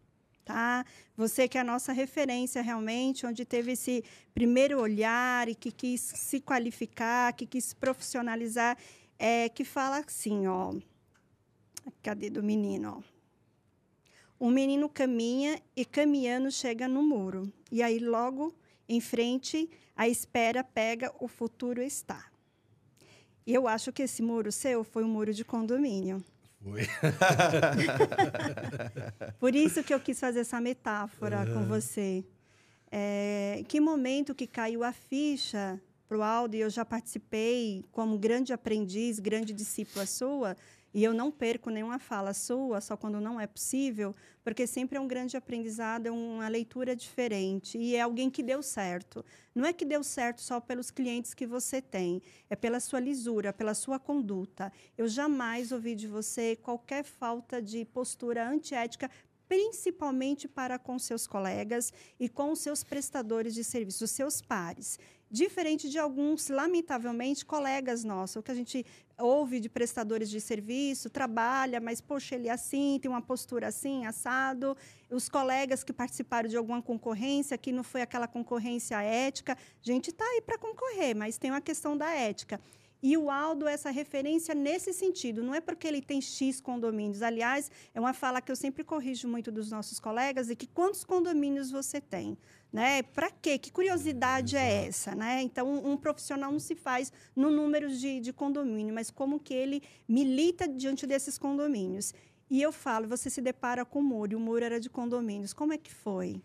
S2: tá? Você que é a nossa referência realmente, onde teve esse primeiro olhar e que quis se qualificar, que quis se profissionalizar. é, que fala assim, ó. Cadê do menino, ó? O menino caminha e caminhando chega no muro. E aí logo em frente a espera pega, o futuro está. E eu acho que esse muro seu foi um muro de condomínio.
S3: Foi.
S2: Por isso que eu quis fazer essa metáfora com você. É, que momento que caiu a ficha para o Aldo, e eu já participei como grande aprendiz, grande discípula sua, e eu não perco nenhuma fala sua, só quando não é possível, porque sempre é um grande aprendizado, é uma leitura diferente e é alguém que deu certo. Não é que deu certo só pelos clientes que você tem, é pela sua lisura, pela sua conduta. Eu jamais ouvi de você qualquer falta de postura antiética, principalmente para com seus colegas e com os seus prestadores de serviço, os seus pares diferente de alguns, lamentavelmente, colegas nossos, que a gente ouve de prestadores de serviço, trabalha, mas, poxa, ele é assim, tem uma postura assim, assado. Os colegas que participaram de alguma concorrência, que não foi aquela concorrência ética, a gente está aí para concorrer, mas tem uma questão da ética. E o Aldo é essa referência nesse sentido, não é porque ele tem X condomínios. Aliás, é uma fala que eu sempre corrijo muito dos nossos colegas, e que quantos condomínios você tem? Né? Para quê? Que curiosidade é essa? Né? Então, um, um, profissional não se faz no número de, de condomínio, mas como que ele milita diante desses condomínios. E eu falo, você se depara com o muro, e o muro era de condomínios. Como é que foi?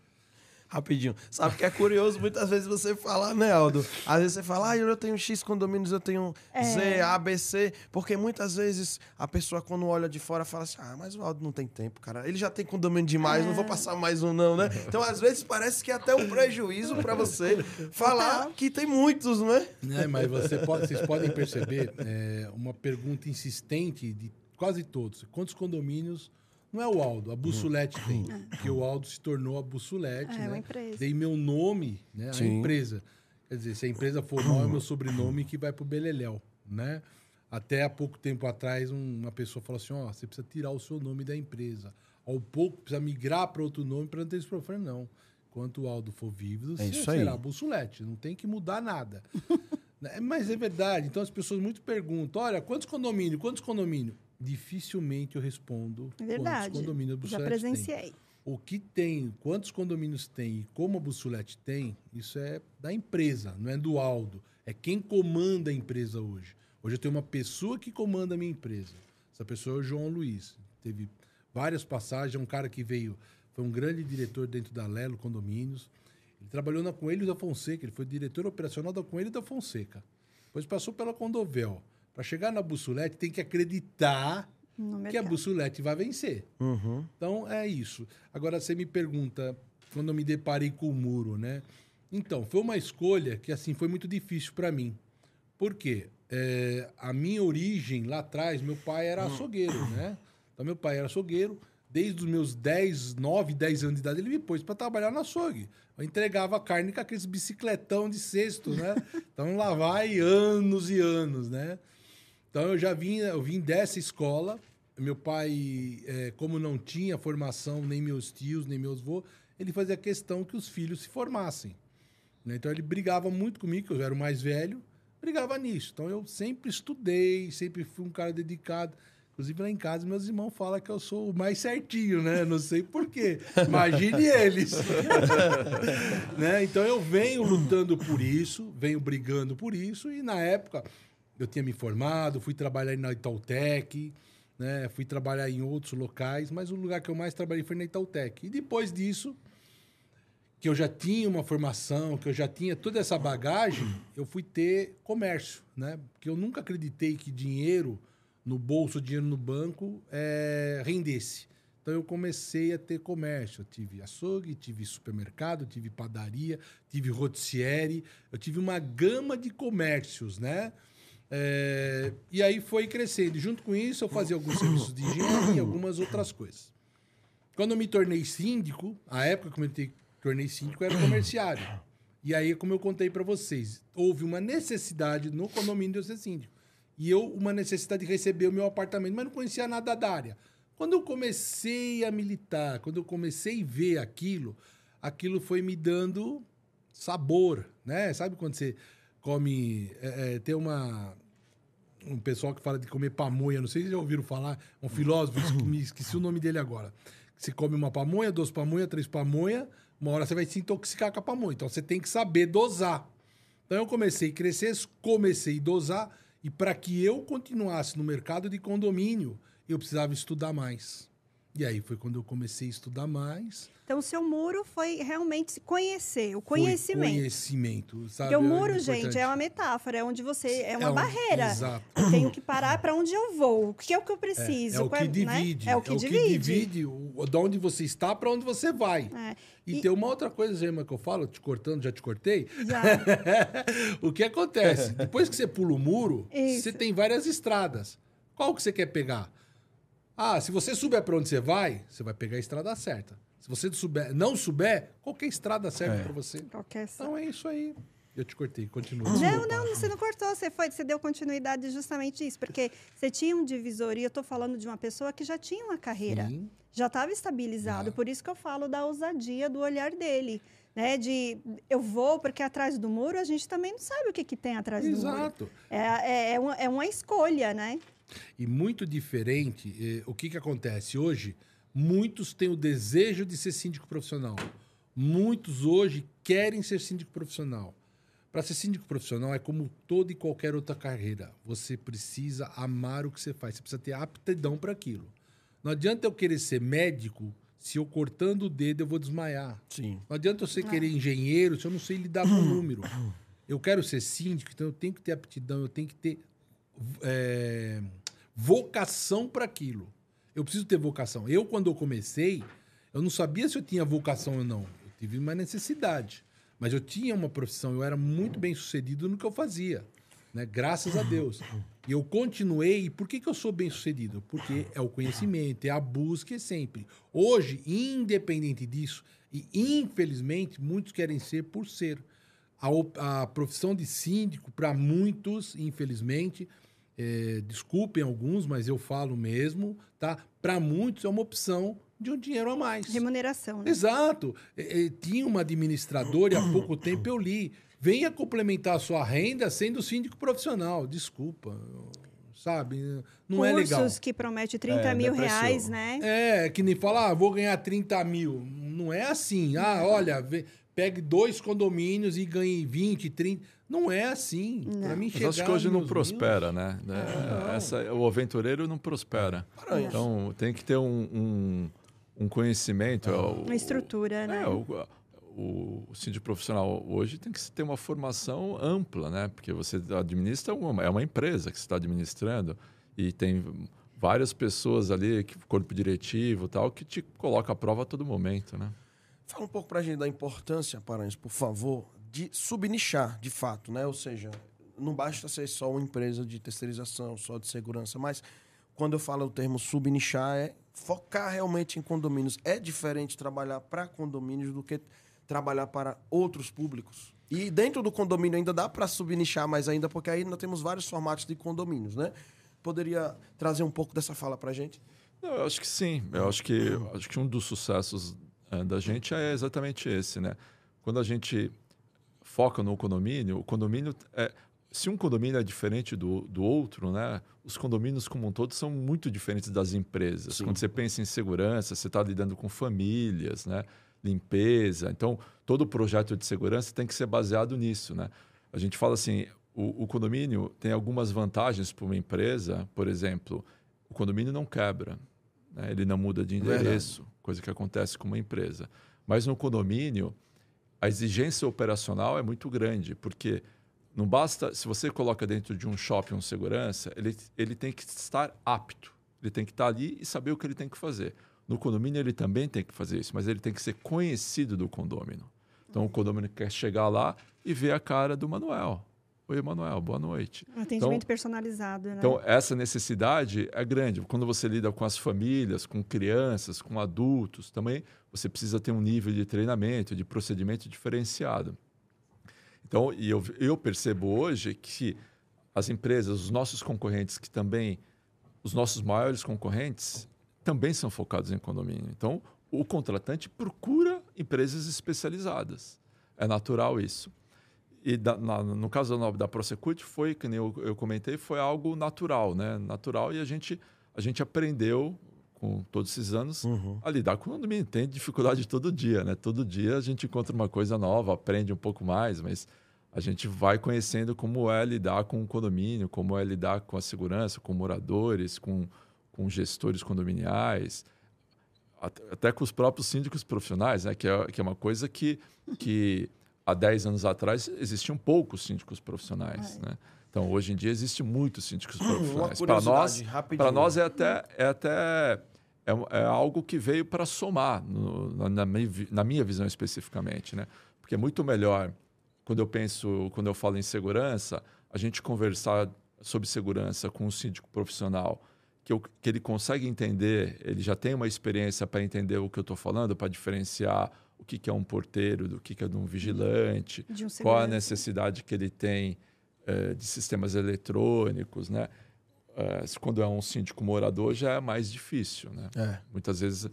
S1: Rapidinho. Sabe que é curioso muitas vezes você falar, né, Aldo? Às vezes você fala, ah, eu tenho X condomínios, eu tenho é. Z, A, B, C. Porque muitas vezes a pessoa, quando olha de fora, fala assim, ah, mas o Aldo não tem tempo, cara. Ele já tem condomínio demais, é. não vou é. passar mais um, não, né? Então, às vezes, parece que é até um prejuízo para você falar que tem muitos, né?
S3: É, mas você pode, vocês podem perceber é, uma pergunta insistente de quase todos. Quantos condomínios não é o Aldo, a Bussulete tem. Porque o Aldo se tornou a Bussulete, é, né? Uma empresa. Dei meu nome, né? A empresa. Quer dizer, se a empresa for mal, é meu sobrenome que vai pro Beleléu, né? Até há pouco tempo atrás, uma pessoa falou assim: ó, oh, você precisa tirar o seu nome da empresa. Ao pouco, precisa migrar para outro nome para não ter esse problema. Não. Enquanto o Aldo for vivo, é isso será aí. Bussulete. Não tem que mudar nada. Né? Mas é verdade. Então as pessoas muito perguntam: olha, quantos condomínios? Quantos condomínios? Dificilmente eu respondo
S2: Verdade.
S3: quantos condomínios a
S2: Bussolete Já presenciei.
S3: Tem. O que tem, quantos condomínios tem e como a Bussolete tem, isso é da empresa, não é do Aldo. É quem comanda a empresa hoje. Hoje eu tenho uma pessoa que comanda a minha empresa. Essa pessoa é o João Luiz. Teve várias passagens, é um cara que veio, foi um grande diretor dentro da Lelo Condomínios. Ele trabalhou na Coelho da Fonseca, ele foi diretor operacional da Coelho da Fonseca. Depois passou pela Condovel. Para chegar na Bussulete, tem que acreditar que a Bussulete vai vencer. Uhum. Então, é isso. Agora, você me pergunta, quando eu me deparei com o muro, né? Então, foi uma escolha que, assim, foi muito difícil para mim. Por quê? É, a minha origem, lá atrás, meu pai era açougueiro, né? Então, meu pai era açougueiro. Desde os meus 10, 9, 10 anos de idade, ele me pôs para trabalhar no açougue. Eu entregava carne com aqueles bicicletão de cesto, né? Então, lá vai anos e anos, né? Então eu já vim, eu vim dessa escola. Meu pai, é, como não tinha formação, nem meus tios, nem meus avôs, ele fazia questão que os filhos se formassem. Né? Então ele brigava muito comigo, que eu era o mais velho, brigava nisso. Então eu sempre estudei, sempre fui um cara dedicado. Inclusive lá em casa, meus irmãos falam que eu sou o mais certinho, né? Não sei porquê. Imagine eles. né? Então eu venho lutando por isso, venho brigando por isso, e na época eu tinha me formado, fui trabalhar na Itautec, né? Fui trabalhar em outros locais, mas o lugar que eu mais trabalhei foi na Itautec. E depois disso, que eu já tinha uma formação, que eu já tinha toda essa bagagem, eu fui ter comércio, né? Porque eu nunca acreditei que dinheiro no bolso, dinheiro no banco, é, rendesse. Então eu comecei a ter comércio. Eu tive açougue, tive supermercado, tive padaria, tive rotisserie, eu tive uma gama de comércios, né? É, e aí foi crescendo. Junto com isso, eu fazia alguns serviços de engenharia e algumas outras coisas. Quando eu me tornei síndico, a época que eu me tornei síndico era comerciário. E aí, como eu contei para vocês, houve uma necessidade no condomínio de eu ser síndico. E eu, uma necessidade de receber o meu apartamento, mas não conhecia nada da área. Quando eu comecei a militar, quando eu comecei a ver aquilo, aquilo foi me dando sabor, né? Sabe quando você come. É, é, tem uma, um pessoal que fala de comer pamonha, não sei se já ouviram falar, um filósofo, me esqueci o nome dele agora. Você come uma pamonha, duas pamonha, três pamonha, uma hora você vai se intoxicar com a pamonha. Então você tem que saber dosar. Então eu comecei a crescer, comecei a dosar, e para que eu continuasse no mercado de condomínio, eu precisava estudar mais. E aí foi quando eu comecei a estudar mais.
S2: Então, o seu muro foi realmente se conhecer, o conhecimento. Foi
S3: conhecimento, sabe?
S2: Porque o muro, é gente, é uma metáfora, é onde você. É uma é um, barreira. Exato. Eu tenho que parar para onde eu vou. O que é o que eu preciso?
S3: É, é o que divide. Né? É o que é divide. O que divide o, de onde você está para onde você vai. É. E, e, tem uma outra coisa, Irmã, que eu falo, te cortando, já te cortei. Já. o que acontece? Depois que você pula o muro, Isso. você tem várias estradas. Qual que você quer pegar? Ah, se você souber para onde você vai, você vai pegar a estrada certa. Se você souber, não souber, qualquer estrada serve é. para você. Qualquer Então é isso aí. Eu te cortei, continua.
S2: Não, não, você não cortou, você foi, você deu continuidade justamente isso, porque você tinha um divisor, e eu estou falando de uma pessoa que já tinha uma carreira, Sim. já estava estabilizado, ah. por isso que eu falo da ousadia do olhar dele. Né, de eu vou porque atrás do muro a gente também não sabe o que, que tem atrás Exato. do muro. Exato. É, é, é, uma, é uma escolha, né?
S3: E muito diferente, eh, o que, que acontece? Hoje, muitos têm o desejo de ser síndico profissional. Muitos hoje querem ser síndico profissional. Para ser síndico profissional é como toda e qualquer outra carreira. Você precisa amar o que você faz, você precisa ter aptidão para aquilo. Não adianta eu querer ser médico se eu cortando o dedo eu vou desmaiar.
S1: Sim.
S3: Não adianta você querer engenheiro se eu não sei lidar com o número. Eu quero ser síndico, então eu tenho que ter aptidão, eu tenho que ter é, vocação para aquilo. Eu preciso ter vocação. Eu, quando eu comecei, eu não sabia se eu tinha vocação ou não. Eu tive uma necessidade. Mas eu tinha uma profissão, eu era muito bem sucedido no que eu fazia. Né? Graças a Deus. E eu continuei. E por que, que eu sou bem sucedido? Porque é o conhecimento, é a busca é sempre. Hoje, independente disso, e infelizmente, muitos querem ser por ser. A, a profissão de síndico, para muitos, infelizmente, é, desculpem alguns, mas eu falo mesmo, tá? Para muitos é uma opção de um dinheiro a mais.
S2: Remuneração, né?
S3: Exato. É, é, tinha uma administradora e há pouco tempo eu li. Venha complementar a sua renda sendo síndico profissional. Desculpa. Sabe? Não Cursos é legal. Cursos
S2: que promete 30 é, mil reais, né?
S3: É, que nem falar, ah, vou ganhar 30 mil. Não é assim. Ah, olha, pegue dois condomínios e ganhe 20, 30. Não é assim. Para mim chegar
S4: Mas acho que hoje não prospera, né? É, essa, o aventureiro não prospera. Então tem que ter um, um, um conhecimento.
S2: É uma estrutura, né?
S4: É, o, o, o síndico profissional hoje tem que ter uma formação ampla, né? Porque você administra uma, é uma empresa que você está administrando e tem várias pessoas ali, corpo diretivo tal, que te coloca à prova a todo momento, né?
S1: Fala um pouco para a gente da importância, Paranhos, por favor, de subnichar, de fato, né? Ou seja, não basta ser só uma empresa de terceirização, só de segurança, mas quando eu falo o termo subnichar é focar realmente em condomínios. É diferente trabalhar para condomínios do que trabalhar para outros públicos. E dentro do condomínio ainda dá para subnichar mais ainda, porque aí nós temos vários formatos de condomínios, né? Poderia trazer um pouco dessa fala para gente?
S4: Eu acho que sim. Eu acho que, acho que um dos sucessos da gente é exatamente esse, né? Quando a gente foca no condomínio, o condomínio é, se um condomínio é diferente do, do outro, né? Os condomínios como um todo são muito diferentes das empresas. Sim. Quando você pensa em segurança, você está lidando com famílias, né? Limpeza. Então, todo projeto de segurança tem que ser baseado nisso, né? A gente fala assim, o, o condomínio tem algumas vantagens para uma empresa. Por exemplo, o condomínio não quebra, né? ele não muda de endereço, Verdade. Coisa que acontece com uma empresa. Mas no condomínio a exigência operacional é muito grande, porque não basta, se você coloca dentro de um shopping um segurança, ele, ele tem que estar apto, ele tem que estar ali e saber o que ele tem que fazer. No condomínio ele também tem que fazer isso, mas ele tem que ser conhecido do condomínio. Então o condomínio quer chegar lá e ver a cara do Manuel. Oi, Emanuel, boa noite.
S2: Um atendimento então, personalizado, né?
S4: Então, essa necessidade é grande. Quando você lida com as famílias, com crianças, com adultos, também você precisa ter um nível de treinamento, de procedimento diferenciado. Então, e eu, eu percebo hoje que as empresas, os nossos concorrentes, que também, os nossos maiores concorrentes, também são focados em condomínio. Então, o contratante procura empresas especializadas. É natural isso. E da, na, no caso da, da Prosecute foi, que nem eu, eu comentei, foi algo natural, né? Natural e a gente, a gente aprendeu com todos esses anos uhum. a lidar com o condomínio. Tem dificuldade todo dia, né? Todo dia a gente encontra uma coisa nova, aprende um pouco mais, mas a gente vai conhecendo como é lidar com o condomínio, como é lidar com a segurança, com moradores, com, com gestores condominiais, até com os próprios síndicos profissionais, né? que, é, que é uma coisa que, que há 10 anos atrás existiam poucos síndicos profissionais. Né? Então, hoje em dia, existe muitos síndicos profissionais. Para nós, para nós é até, é até é, é algo que veio para somar, no, na, na, minha, visão especificamente. Né? Porque é muito melhor, quando eu penso, quando eu falo em segurança, a gente conversar sobre segurança com um síndico profissional que, eu, que ele consegue entender, ele já tem uma experiência para entender o que eu estou falando, para diferenciar o que, que é um porteiro do que, que é de um vigilante, de um qual a necessidade que ele tem é, de sistemas eletrônicos, né? É, quando é um síndico morador já é mais difícil, né? É. Muitas vezes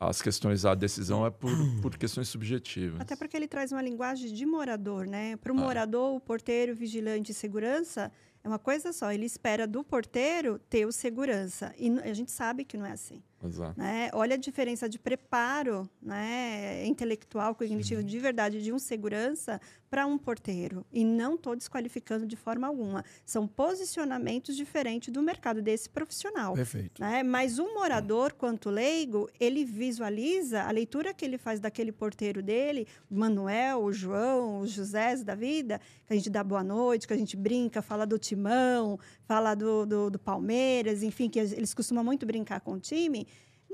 S4: as questões, a decisão é por, por questões subjetivas.
S2: Até porque ele traz uma linguagem de morador, né? Para o ah. morador, o porteiro, o vigilante e segurança é uma coisa só. Ele espera do porteiro ter o segurança. E a gente sabe que não é assim.
S4: Exato.
S2: Né? Olha a diferença de preparo né, intelectual, cognitivo, Sim. de verdade, de um segurança para um porteiro. E não estou desqualificando de forma alguma. São posicionamentos diferentes do mercado desse profissional.
S1: Perfeito.
S2: Né? Mas o morador, quanto leigo, ele visualiza a leitura que ele faz daquele porteiro dele, Manuel, o João, o José da vida, que a gente dá boa noite, que a gente brinca, fala do timão, fala do, do, do Palmeiras, enfim, que eles costumam muito brincar com o time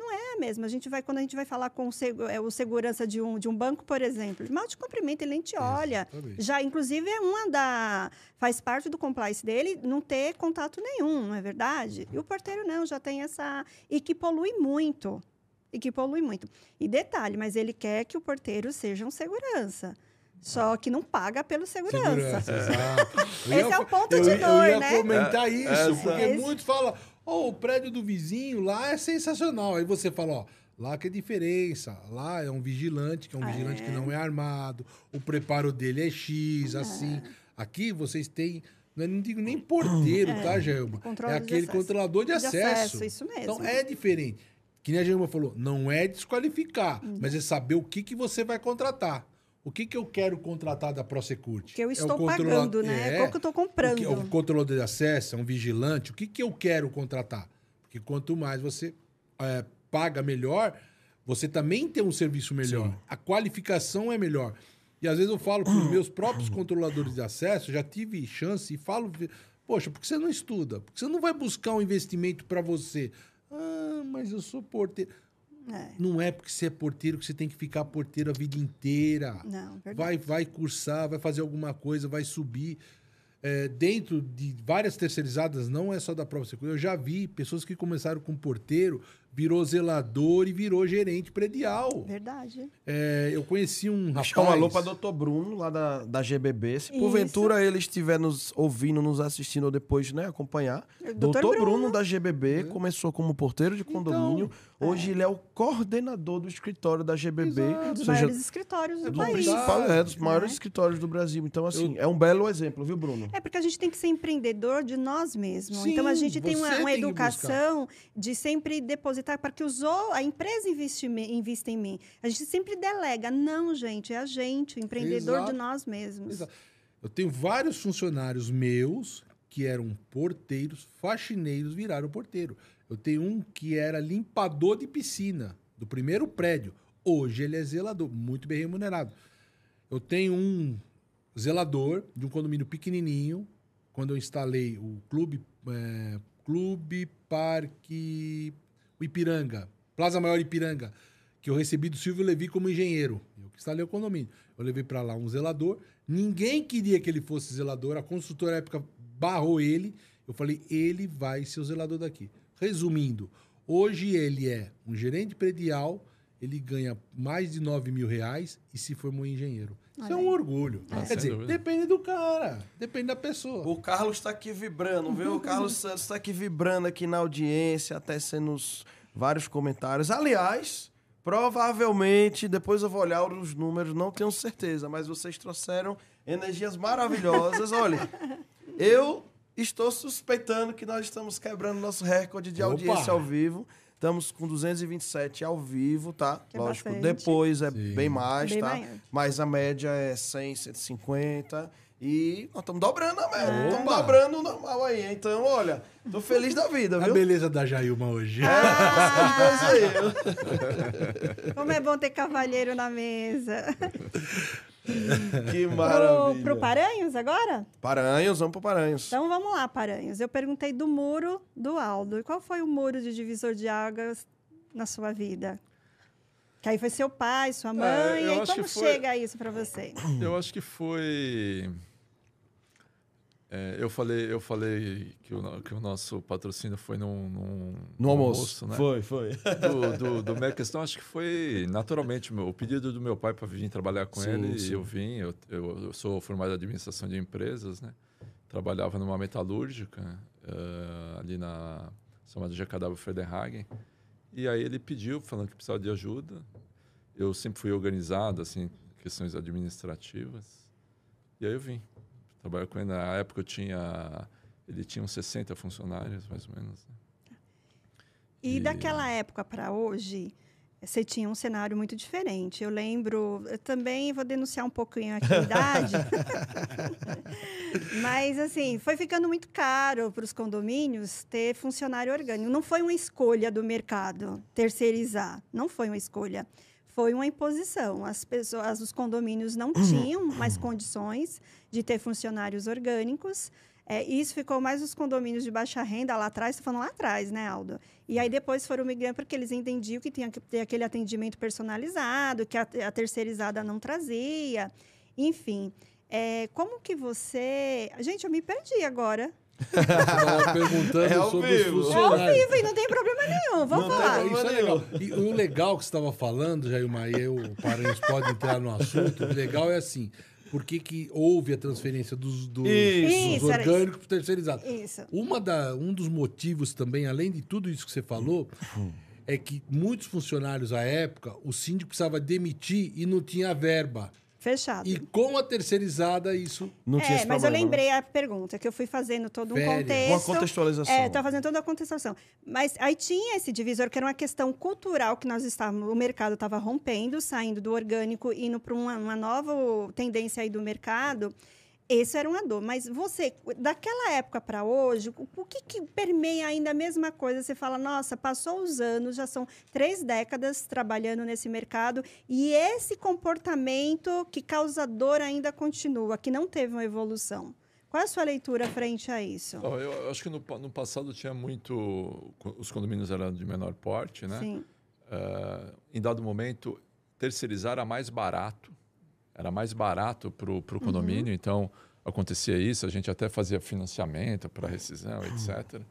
S2: não é a mesma. A gente vai, quando a gente vai falar com o, é, o segurança de um, de um banco, por exemplo, mal te cumprimenta, ele nem te olha. Já, inclusive, é uma da. Faz parte do compliance dele não ter contato nenhum, não é verdade? E o porteiro não, já tem essa. E que polui muito. E que polui muito. E detalhe, mas ele quer que o porteiro seja um segurança. Só que não paga pelo segurança. segurança Esse
S3: ia,
S2: é o ponto eu, de dor,
S3: né? Eu ia
S2: né?
S3: comentar isso, é, porque é muitos falam, oh, o prédio do vizinho lá é sensacional. Aí você fala, ó, lá que é diferença. Lá é um vigilante, que é um ah, vigilante é. que não é armado. O preparo dele é X, assim. Aqui vocês têm... É, não digo nem porteiro, é, tá, Gelma? É aquele controlador de, de acesso.
S2: acesso. Isso mesmo.
S3: Então, é diferente. Que nem a Gelma falou, não é desqualificar, uhum. mas é saber o que, que você vai contratar. O que, que eu quero contratar da Prosecurity?
S2: Que eu estou é pagando, né? É, Qual que eu estou comprando? O, que,
S3: é o controlador de acesso, é um vigilante. O que, que eu quero contratar? Porque quanto mais você é, paga melhor, você também tem um serviço melhor. Sim. A qualificação é melhor. E às vezes eu falo para os meus próprios controladores de acesso, já tive chance e falo, poxa, por que você não estuda? Por que você não vai buscar um investimento para você? Ah, mas eu sou porteiro. É. Não é porque você é porteiro que você tem que ficar porteiro a vida inteira.
S2: Não, verdade.
S3: Vai, vai cursar, vai fazer alguma coisa, vai subir. É, dentro de várias terceirizadas, não é só da própria segurança. Eu já vi pessoas que começaram com porteiro virou zelador e virou gerente predial.
S2: Verdade.
S3: É, eu conheci um
S1: rapaz... Deixar um alô para doutor Bruno, lá da, da GBB. Se porventura ele estiver nos ouvindo, nos assistindo ou depois né, acompanhar. Doutor, doutor Bruno. Bruno. da GBB é. começou como porteiro de então, condomínio. Então, Hoje é. ele é o coordenador do escritório da GBB.
S2: Exato. Dos seja, maiores escritórios do, do país.
S1: Principal, é, dos maiores é. escritórios do Brasil. Então, assim, eu... é um belo exemplo, viu, Bruno?
S2: É porque a gente tem que ser empreendedor de nós mesmos. Sim, então, a gente tem uma, uma educação de sempre depositar para que os, a empresa investe, invista em mim. A gente sempre delega. Não, gente, é a gente, o empreendedor Exato. de nós mesmos. Exato.
S3: Eu tenho vários funcionários meus que eram porteiros, faxineiros, viraram porteiro. Eu tenho um que era limpador de piscina do primeiro prédio. Hoje ele é zelador, muito bem remunerado. Eu tenho um zelador de um condomínio pequenininho. Quando eu instalei o clube, é, clube Parque o Ipiranga, Plaza Maior Ipiranga, que eu recebi do Silvio Levi como engenheiro. Eu que instalei o condomínio. Eu levei para lá um zelador. Ninguém queria que ele fosse zelador. A construtora época barrou ele. Eu falei, ele vai ser o zelador daqui. Resumindo, hoje ele é um gerente predial, ele ganha mais de 9 mil reais e se formou engenheiro. Isso é um orgulho. É. Quer dizer, dúvida. depende do cara, depende da pessoa.
S1: O Carlos está aqui vibrando, viu? O Carlos Santos está aqui vibrando aqui na audiência, até sendo vários comentários. Aliás, Provavelmente, depois eu vou olhar os números, não tenho certeza, mas vocês trouxeram energias maravilhosas. Olha, eu estou suspeitando que nós estamos quebrando nosso recorde de Opa. audiência ao vivo. Estamos com 227 ao vivo, tá?
S2: Que
S1: é Lógico,
S2: bastante.
S1: depois é Sim. bem mais, bem tá? Maior. Mas a média é 100, 150. E nós estamos dobrando a média. Estamos ah. dobrando o normal aí. Então, olha, tô feliz da vida, viu?
S3: A beleza da Jailma hoje.
S2: Ah, aí. Como é bom ter cavalheiro na mesa.
S1: que maravilha.
S2: Pro, pro Paranhos agora?
S1: Paranhos, vamos pro Paranhos.
S2: Então vamos lá, Paranhos. Eu perguntei do muro do Aldo. E qual foi o muro de divisor de águas na sua vida? Que aí foi seu pai, sua é, mãe. É, e aí como foi... chega isso para você?
S4: Eu acho que foi é, eu falei, eu falei que o, que o nosso patrocínio foi num, num
S1: no almoço, almoço, né?
S4: Foi, foi. Do, do, do minha questão, acho que foi naturalmente meu, o pedido do meu pai para vir trabalhar com sim, ele. Sim. Eu vim, eu, eu, eu, sou formado em administração de empresas, né? Trabalhava numa metalúrgica uh, ali na chamada Jacadável Friedenhagen. E aí ele pediu, falando que precisava de ajuda. Eu sempre fui organizado, assim, questões administrativas. E aí eu vim. Com ele. Na época eu tinha. Ele tinha uns 60 funcionários, mais ou menos. Né?
S2: E, e daquela época para hoje, você tinha um cenário muito diferente. Eu lembro, eu também vou denunciar um pouquinho aqui a idade, mas assim, foi ficando muito caro para os condomínios ter funcionário orgânico. Não foi uma escolha do mercado terceirizar, não foi uma escolha foi uma imposição. As pessoas, os condomínios não uhum. tinham mais condições de ter funcionários orgânicos. É, isso ficou mais os condomínios de baixa renda lá atrás, estou falando lá atrás, né, Aldo? E aí depois foram migrando porque eles entendiam que tinha que ter aquele atendimento personalizado, que a, a terceirizada não trazia. Enfim, é, como que você... Gente, eu me perdi agora.
S3: Perguntando é sobre vivo. os funcionários.
S2: É ao vivo e não tem problema nenhum. Vamos não falar.
S3: isso é legal. E o legal que você estava falando, Jailma, e o Paranhos pode entrar no assunto, o legal é assim, por que, que houve a transferência dos, dos, dos orgânicos para terceirizados?
S2: Isso.
S3: Uma da, um dos motivos também, além de tudo isso que você falou, é que muitos funcionários à época, o síndico precisava demitir e não tinha verba.
S2: Fechado.
S3: E com a terceirizada, isso
S2: não tinha é, esse mas problema. eu lembrei a pergunta, que eu fui fazendo todo um contexto. Uma
S1: contextualização. É,
S2: estava fazendo toda a contextualização. Mas aí tinha esse divisor, que era uma questão cultural que nós estávamos, o mercado estava rompendo, saindo do orgânico, indo para uma, uma nova tendência aí do mercado. Esse era uma dor. Mas você, daquela época para hoje, o, o que, que, permeia ainda a mesma coisa? Você fala, nossa, passou os anos, já são três décadas trabalhando nesse mercado e esse comportamento que causa dor ainda continua, que não teve uma evolução. Qual é a sua leitura frente a isso?
S4: Oh, eu acho que no, no, passado tinha muito. Os condomínios eram de menor porte, né?
S2: Sim.
S4: Uh, em dado momento, terceirizar era mais barato era mais barato para o condomínio, uhum. então acontecia isso, a gente até fazia financiamento para rescisão, etc.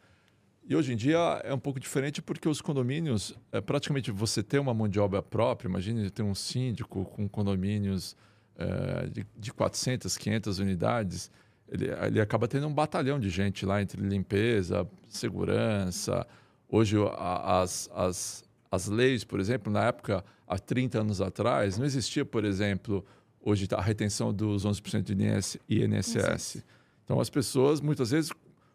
S4: E hoje em dia é um pouco diferente porque os condomínios, é, praticamente você ter uma mão de obra própria, imagine ter um síndico com condomínios é, de, de 400, 500 unidades, ele, ele acaba tendo um batalhão de gente lá entre limpeza, segurança. Hoje a, as, as, as leis, por exemplo, na época, há 30 anos atrás, não existia, por exemplo, hoje a retenção dos 11% de INSS. Então, as pessoas, muitas vezes,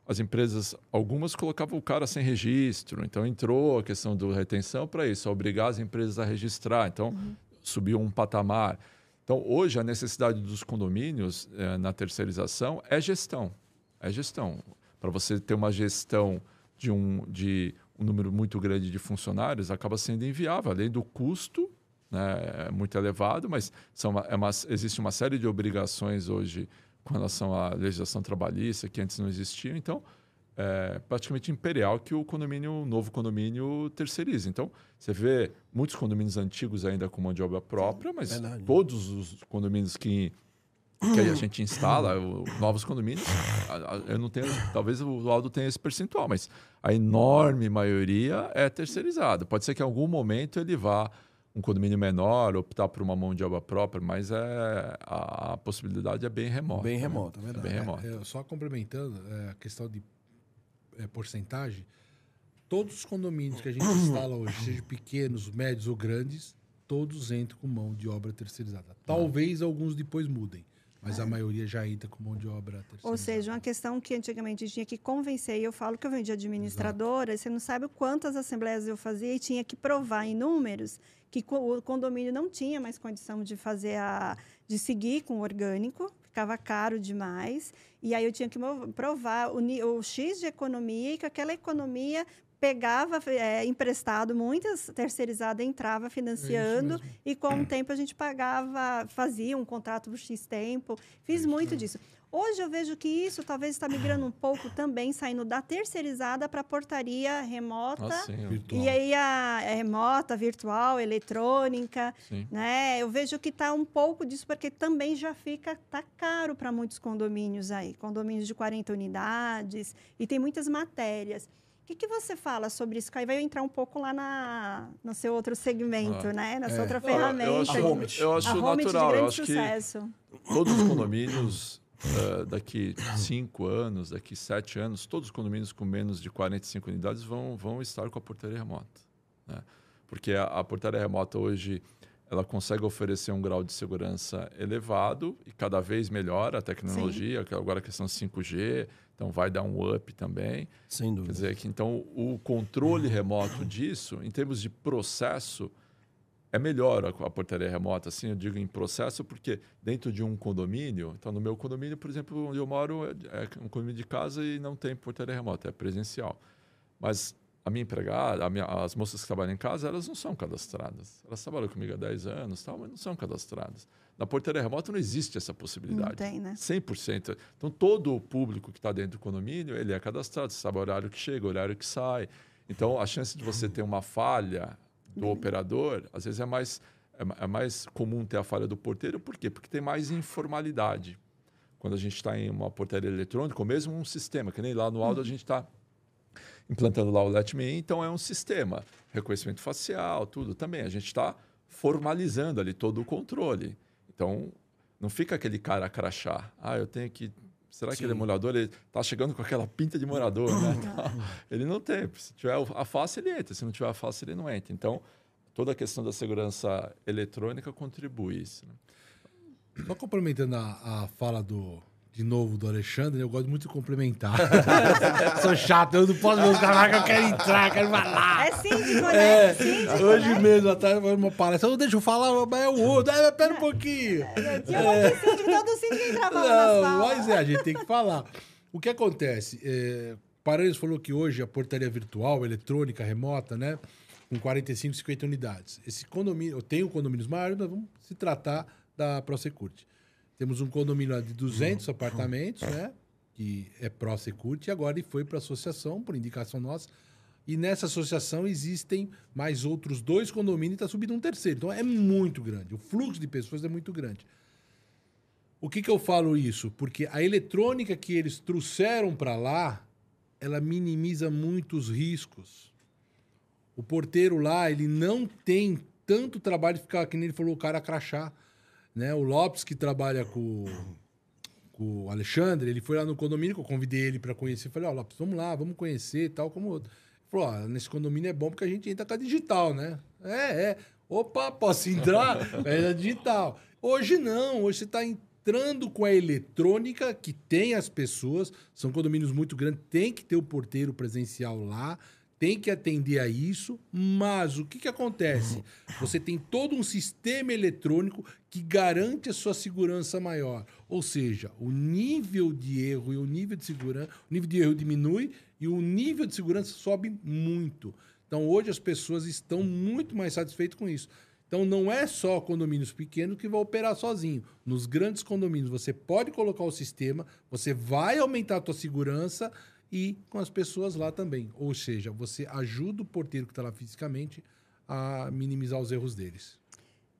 S4: as empresas, algumas colocavam o cara sem registro. Então, entrou a questão da retenção para isso, obrigar as empresas a registrar. Então, uhum. subiu um patamar. Então, hoje, a necessidade dos condomínios eh, na terceirização é gestão. É gestão. Para você ter uma gestão de um, de um número muito grande de funcionários, acaba sendo inviável, além do custo né, é muito elevado, mas são uma, é uma, existe uma série de obrigações hoje com relação à legislação trabalhista que antes não existiam. Então, é praticamente imperial que o condomínio, o novo condomínio terceiriza. Então, você vê muitos condomínios antigos ainda com mão de obra própria, mas Verdade. todos os condomínios que que a gente instala, novos condomínios, eu não tenho, talvez o Aldo tenha esse percentual, mas a enorme maioria é terceirizado. Pode ser que em algum momento ele vá um condomínio menor, optar por uma mão de obra própria, mas é, a, a possibilidade é bem remota.
S1: Bem né? remota, né?
S4: é bem remota.
S3: É, só complementando é, a questão de é, porcentagem, todos os condomínios que a gente instala hoje, sejam pequenos, médios ou grandes, todos entram com mão de obra terceirizada. Talvez alguns depois mudem. Mas a maioria já entra com mão de obra.
S2: Ou seja, uma questão que antigamente tinha que convencer, e eu falo que eu venho de administradora, você não sabe quantas assembleias eu fazia e tinha que provar em números que o condomínio não tinha mais condição de fazer a de seguir com o orgânico, ficava caro demais, e aí eu tinha que provar o, o X de economia e que aquela economia pegava é, emprestado, muitas terceirizadas entrava financiando e com o tempo a gente pagava, fazia um contrato por X tempo. Fiz muito disso. Hoje eu vejo que isso talvez está migrando um pouco também, saindo da terceirizada para a portaria remota. Ah, sim, e aí a é remota, virtual, eletrônica. Sim. Né? Eu vejo que está um pouco disso, porque também já fica, tá caro para muitos condomínios aí. Condomínios de 40 unidades, e tem muitas matérias que, que você fala sobre isso? Aí vai entrar um pouco lá na, no seu outro segmento, ah, né? Nessa é. outra ferramenta. Eu,
S4: acho, eu acho
S2: a
S4: natural. Eu acho sucesso. que todos os condomínios, uh, daqui cinco anos, daqui sete anos, todos os condomínios com menos de 45 unidades vão, vão estar com a portaria remota. Né? Porque a, a portaria remota hoje ela consegue oferecer um grau de segurança elevado e cada vez melhor a tecnologia, que agora a questão 5G, então vai dar um up também.
S1: Sem dúvida.
S4: Quer dizer que então o controle remoto disso, em termos de processo, é melhor a, a portaria remota, assim, eu digo em processo, porque dentro de um condomínio, então no meu condomínio, por exemplo, onde eu moro, é, é um condomínio de casa e não tem portaria remota, é presencial. Mas a minha empregada, a minha, as moças que trabalham em casa, elas não são cadastradas. Elas trabalham comigo há 10 anos, tal, mas não são cadastradas. Na portaria remota não existe essa possibilidade. Não
S2: tem, né?
S4: 100%. Então, todo o público que está dentro do condomínio, ele é cadastrado. Você sabe o horário que chega, o horário que sai. Então, a chance de você ter uma falha do uhum. operador, às vezes é mais, é, é, mais comum ter a falha do porteiro. Por quê? Porque tem mais informalidade. Quando a gente está em uma portaria eletrônica, ou mesmo um sistema, que nem lá no Aldo a gente está implantando lá o Let Me In, então é um sistema. Reconhecimento facial, tudo também. A gente está formalizando ali todo o controle. Então, não fica aquele cara a crachar. Ah, eu tenho que. Será Sim. que ele é morador? Ele está chegando com aquela pinta de morador, né? ele não tem. Se tiver a face, ele entra. Se não tiver a face, ele não entra. Então, toda a questão da segurança eletrônica contribui isso. Né?
S3: Só complementando a, a fala do, de novo do Alexandre, eu gosto muito de complementar. Sou chato, eu não posso ver os caras eu quero entrar, quero falar.
S2: É síndico, né? É, síndico,
S3: hoje né? mesmo, até uma palestra, deixa eu falar, mas é o outro, é, pera um pouquinho.
S2: Tinha um monte de síndico, todo síndico entrava não,
S3: Mas é, a gente tem que falar. O que acontece? É, Paranhos falou que hoje a portaria virtual, eletrônica, remota, né? Com 45, 50 unidades. Esse condomínio, eu tenho condomínios maiores, nós vamos se tratar da ProSecurity. Temos um condomínio de 200 uhum. apartamentos, né? Que é pró-security, e agora ele foi para a associação, por indicação nossa. E nessa associação existem mais outros dois condomínios e está subindo um terceiro. Então é muito grande. O fluxo de pessoas é muito grande. O que, que eu falo isso? Porque a eletrônica que eles trouxeram para lá, ela minimiza muitos riscos. O porteiro lá, ele não tem tanto trabalho de ficar, que nem ele falou, o cara crachar. Né? O Lopes, que trabalha com, com o Alexandre, ele foi lá no condomínio, que eu convidei ele para conhecer. Falei, ó, oh, Lopes, vamos lá, vamos conhecer, tal como outro. Ele falou, ó, nesse condomínio é bom porque a gente entra com a digital, né? É, é. Opa, posso entrar? é digital. Hoje não, hoje você está entrando com a eletrônica, que tem as pessoas, são condomínios muito grandes, tem que ter o porteiro presencial lá tem que atender a isso, mas o que, que acontece? Você tem todo um sistema eletrônico que garante a sua segurança maior. Ou seja, o nível de erro e o nível de segurança, o nível de erro diminui e o nível de segurança sobe muito. Então hoje as pessoas estão muito mais satisfeitas com isso. Então não é só condomínios pequenos que vão operar sozinho. Nos grandes condomínios você pode colocar o sistema, você vai aumentar a tua segurança e com as pessoas lá também. Ou seja, você ajuda o porteiro que está lá fisicamente a minimizar os erros deles.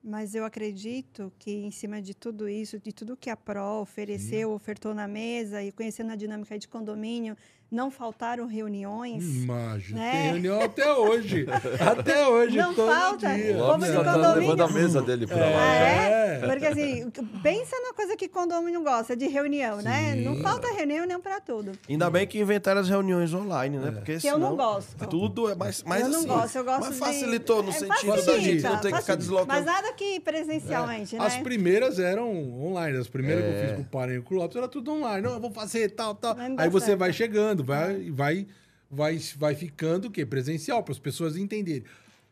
S2: Mas eu acredito que, em cima de tudo isso, de tudo que a PRO ofereceu, Sim. ofertou na mesa e conhecendo a dinâmica de condomínio, não faltaram reuniões.
S3: Imagina, né? tem reunião até hoje. até hoje,
S2: Não falta. Dia. Como
S4: de condomínio. levando a mesa dele para é. lá.
S2: É, porque assim, pensa na coisa que condomínio gosta, de reunião, Sim. né? Não falta reunião para tudo.
S1: Ainda bem que inventaram as reuniões online, né? É.
S2: Porque que eu não gosto.
S1: Tudo é mais, mais
S2: eu
S1: assim.
S2: Eu não gosto, eu gosto
S1: mas facilitou no é, sentido facilita, da gente não ter que ficar deslocando.
S2: Mas nada que presencialmente, é. né?
S3: As primeiras eram online. As primeiras que eu fiz com o Paranho e com o Lopes era tudo online. Não, eu vou fazer tal, tal. Aí você vai chegando, vai, vai, vai, vai ficando o quê? Presencial, para as pessoas entenderem.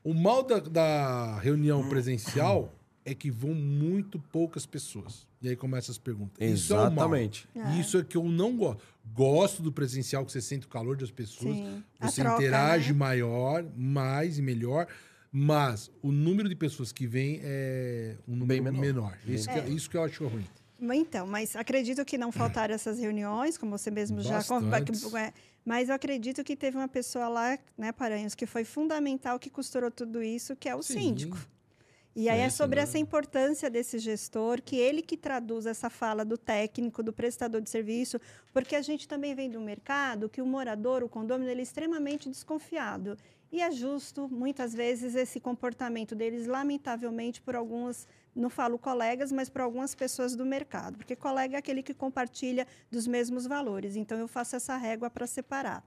S3: O mal da, da reunião presencial é que vão muito poucas pessoas. E aí começam as perguntas.
S1: Exatamente.
S3: Isso é, é. Isso é que eu não gosto. Gosto do presencial, que você sente o calor das pessoas. Sim. Você troca, interage né? maior, mais e melhor. Mas o número de pessoas que vem é um número Bem menor. menor. Isso, é. Que, isso que eu acho ruim.
S2: Então, mas acredito que não faltaram essas reuniões, como você mesmo já... É, mas eu acredito que teve uma pessoa lá, né, Paranhos, que foi fundamental, que costurou tudo isso, que é o Sim. síndico. E aí é sobre essa importância desse gestor, que ele que traduz essa fala do técnico, do prestador de serviço, porque a gente também vem do mercado que o morador, o condomínio, ele é extremamente desconfiado. E é justo, muitas vezes, esse comportamento deles, lamentavelmente, por algumas, não falo colegas, mas por algumas pessoas do mercado. Porque colega é aquele que compartilha dos mesmos valores. Então, eu faço essa régua para separar.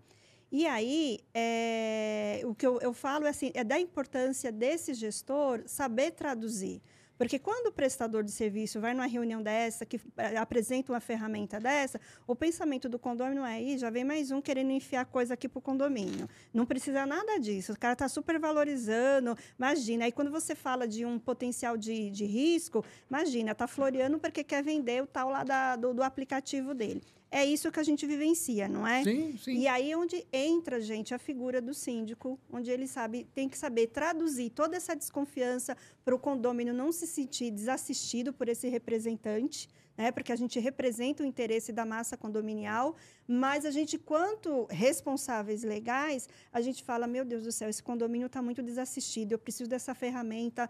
S2: E aí, é, o que eu, eu falo é, assim, é da importância desse gestor saber traduzir. Porque quando o prestador de serviço vai numa reunião dessa, que é, apresenta uma ferramenta dessa, o pensamento do condomínio é aí, já vem mais um querendo enfiar coisa aqui para o condomínio. Não precisa nada disso. O cara está super valorizando. Imagina, aí quando você fala de um potencial de, de risco, imagina, está floreando porque quer vender o tal lá da, do, do aplicativo dele é isso que a gente vivencia, não é?
S3: Sim, sim.
S2: E aí onde entra, gente, a figura do síndico, onde ele sabe, tem que saber traduzir toda essa desconfiança para o condômino não se sentir desassistido por esse representante, né? Porque a gente representa o interesse da massa condominial, mas a gente, quanto responsáveis legais, a gente fala, meu Deus do céu, esse condomínio está muito desassistido, eu preciso dessa ferramenta,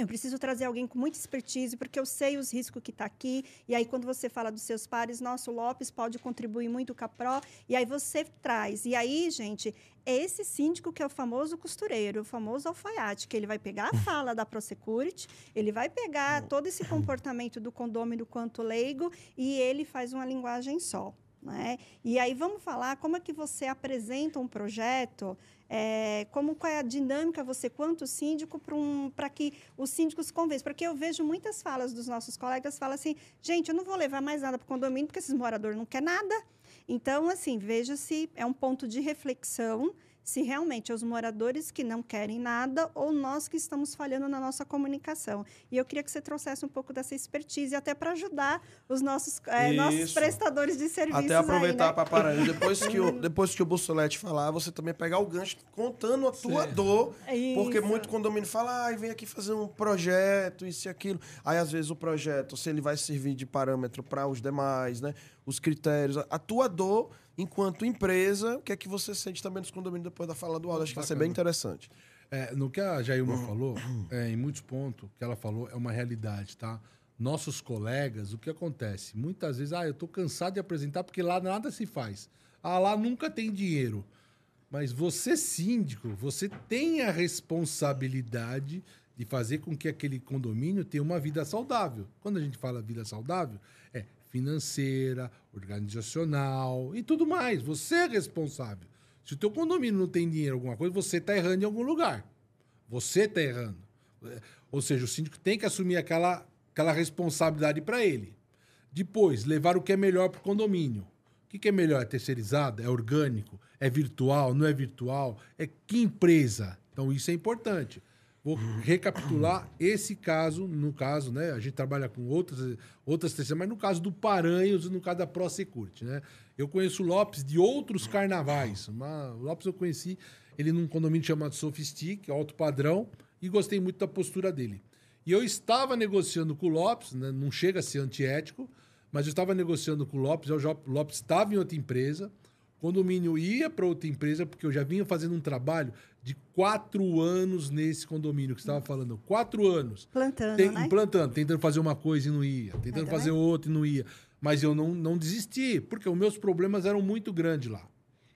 S2: eu preciso trazer alguém com muita expertise, porque eu sei os riscos que está aqui. E aí, quando você fala dos seus pares, nosso Lopes pode contribuir muito com a PRO. E aí você traz. E aí, gente, é esse síndico que é o famoso costureiro, o famoso alfaiate, que ele vai pegar a fala da ProSecurity, ele vai pegar todo esse comportamento do condômino quanto leigo e ele faz uma linguagem só. Né? E aí vamos falar como é que você apresenta um projeto é, como qual é a dinâmica você, quanto síndico, para um, que os síndicos convençam. Porque eu vejo muitas falas dos nossos colegas, falam assim, gente, eu não vou levar mais nada para o condomínio, porque esses moradores não querem nada. Então, assim, veja se é um ponto de reflexão se realmente é os moradores que não querem nada ou nós que estamos falhando na nossa comunicação. E eu queria que você trouxesse um pouco dessa expertise até para ajudar os nossos, é, nossos prestadores de serviços.
S1: Até aproveitar né? para parar. Depois que, o, depois que o Bussolete falar, você também pegar o gancho contando a tua Sim. dor. Isso. Porque muito condomínio fala, ah, vem aqui fazer um projeto, isso e aquilo. Aí, às vezes, o projeto, se ele vai servir de parâmetro para os demais, né? Os critérios, a tua dor enquanto empresa, o que é que você sente também nos condomínios depois da fala do Aldo? Acho que vai ser bem interessante.
S3: É, no que a Jailma falou, é, em muitos pontos, o que ela falou é uma realidade, tá? Nossos colegas, o que acontece? Muitas vezes, ah, eu estou cansado de apresentar porque lá nada se faz. Ah, lá nunca tem dinheiro. Mas você, síndico, você tem a responsabilidade de fazer com que aquele condomínio tenha uma vida saudável. Quando a gente fala vida saudável, é financeira, organizacional e tudo mais. Você é responsável. Se o teu condomínio não tem dinheiro alguma coisa, você está errando em algum lugar. Você está errando. Ou seja, o síndico tem que assumir aquela, aquela responsabilidade para ele. Depois, levar o que é melhor para o condomínio. O que é melhor? É terceirizado? É orgânico? É virtual? Não é virtual? É que empresa? Então, isso é importante. Vou recapitular esse caso, no caso, né? A gente trabalha com outras, outras terceiras, mas no caso do Paranhos e no caso da ProSecurity, né? Eu conheço o Lopes de outros carnavais. Uma, o Lopes eu conheci ele num condomínio chamado Sofistic, alto padrão, e gostei muito da postura dele. E eu estava negociando com o Lopes, né? não chega a ser antiético, mas eu estava negociando com o Lopes, o Lopes estava em outra empresa, condomínio ia para outra empresa, porque eu já vinha fazendo um trabalho de quatro anos nesse condomínio que você estava falando. Quatro anos.
S2: Plantando, Tem, né?
S3: Plantando, tentando fazer uma coisa e não ia. Tentando fazer outra e não ia. Mas eu não, não desisti, porque os meus problemas eram muito grandes lá.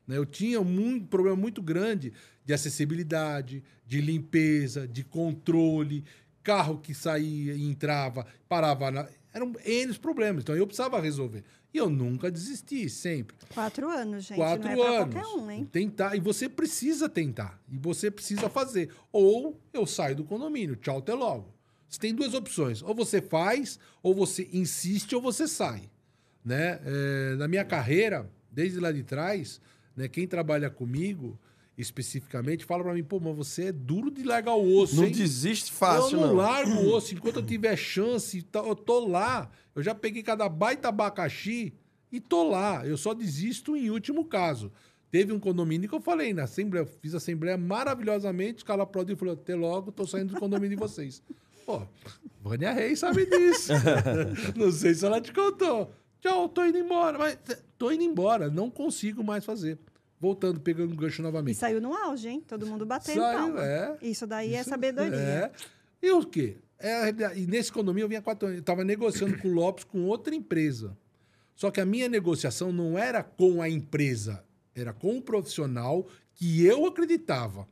S3: Né? Eu tinha um problema muito grande de acessibilidade, de limpeza, de controle, carro que saía e entrava, parava. Na... Eram N problemas. Então eu precisava resolver. E eu nunca desisti, sempre.
S2: Quatro anos, gente.
S3: Quatro
S2: não é
S3: anos.
S2: qualquer um, hein?
S3: Tentar. E você precisa tentar. E você precisa fazer. Ou eu saio do condomínio. Tchau, até logo. Você tem duas opções. Ou você faz, ou você insiste, ou você sai. Né? É, na minha carreira, desde lá de trás, né, quem trabalha comigo especificamente, fala para mim, pô, mas você é duro de largar o osso,
S1: Não
S3: hein?
S1: desiste fácil,
S3: eu não,
S1: não.
S3: largo o osso. Enquanto eu tiver chance, tá- eu tô lá. Eu já peguei cada baita abacaxi e tô lá. Eu só desisto em último caso. Teve um condomínio que eu falei na assembleia, fiz assembleia maravilhosamente, os caras aplaudiram e falou, até logo, tô saindo do condomínio de vocês. Pô, Vânia Reis sabe disso. não sei se ela te contou. Tchau, tô indo embora. Mas tô indo embora, não consigo mais fazer. Voltando, pegando o gancho
S2: E
S3: novamente.
S2: saiu no auge, hein? Todo mundo batendo
S3: Saiu,
S2: palma.
S3: é.
S2: Isso daí é
S3: Isso-
S2: sabedoria.
S3: É. E o quê? É e nesse condomínio eu vinha quatro anos. Eu estava negociando com o Lopes com outra empresa. Só que a minha negociação não era com a empresa, era com o profissional que eu acreditava.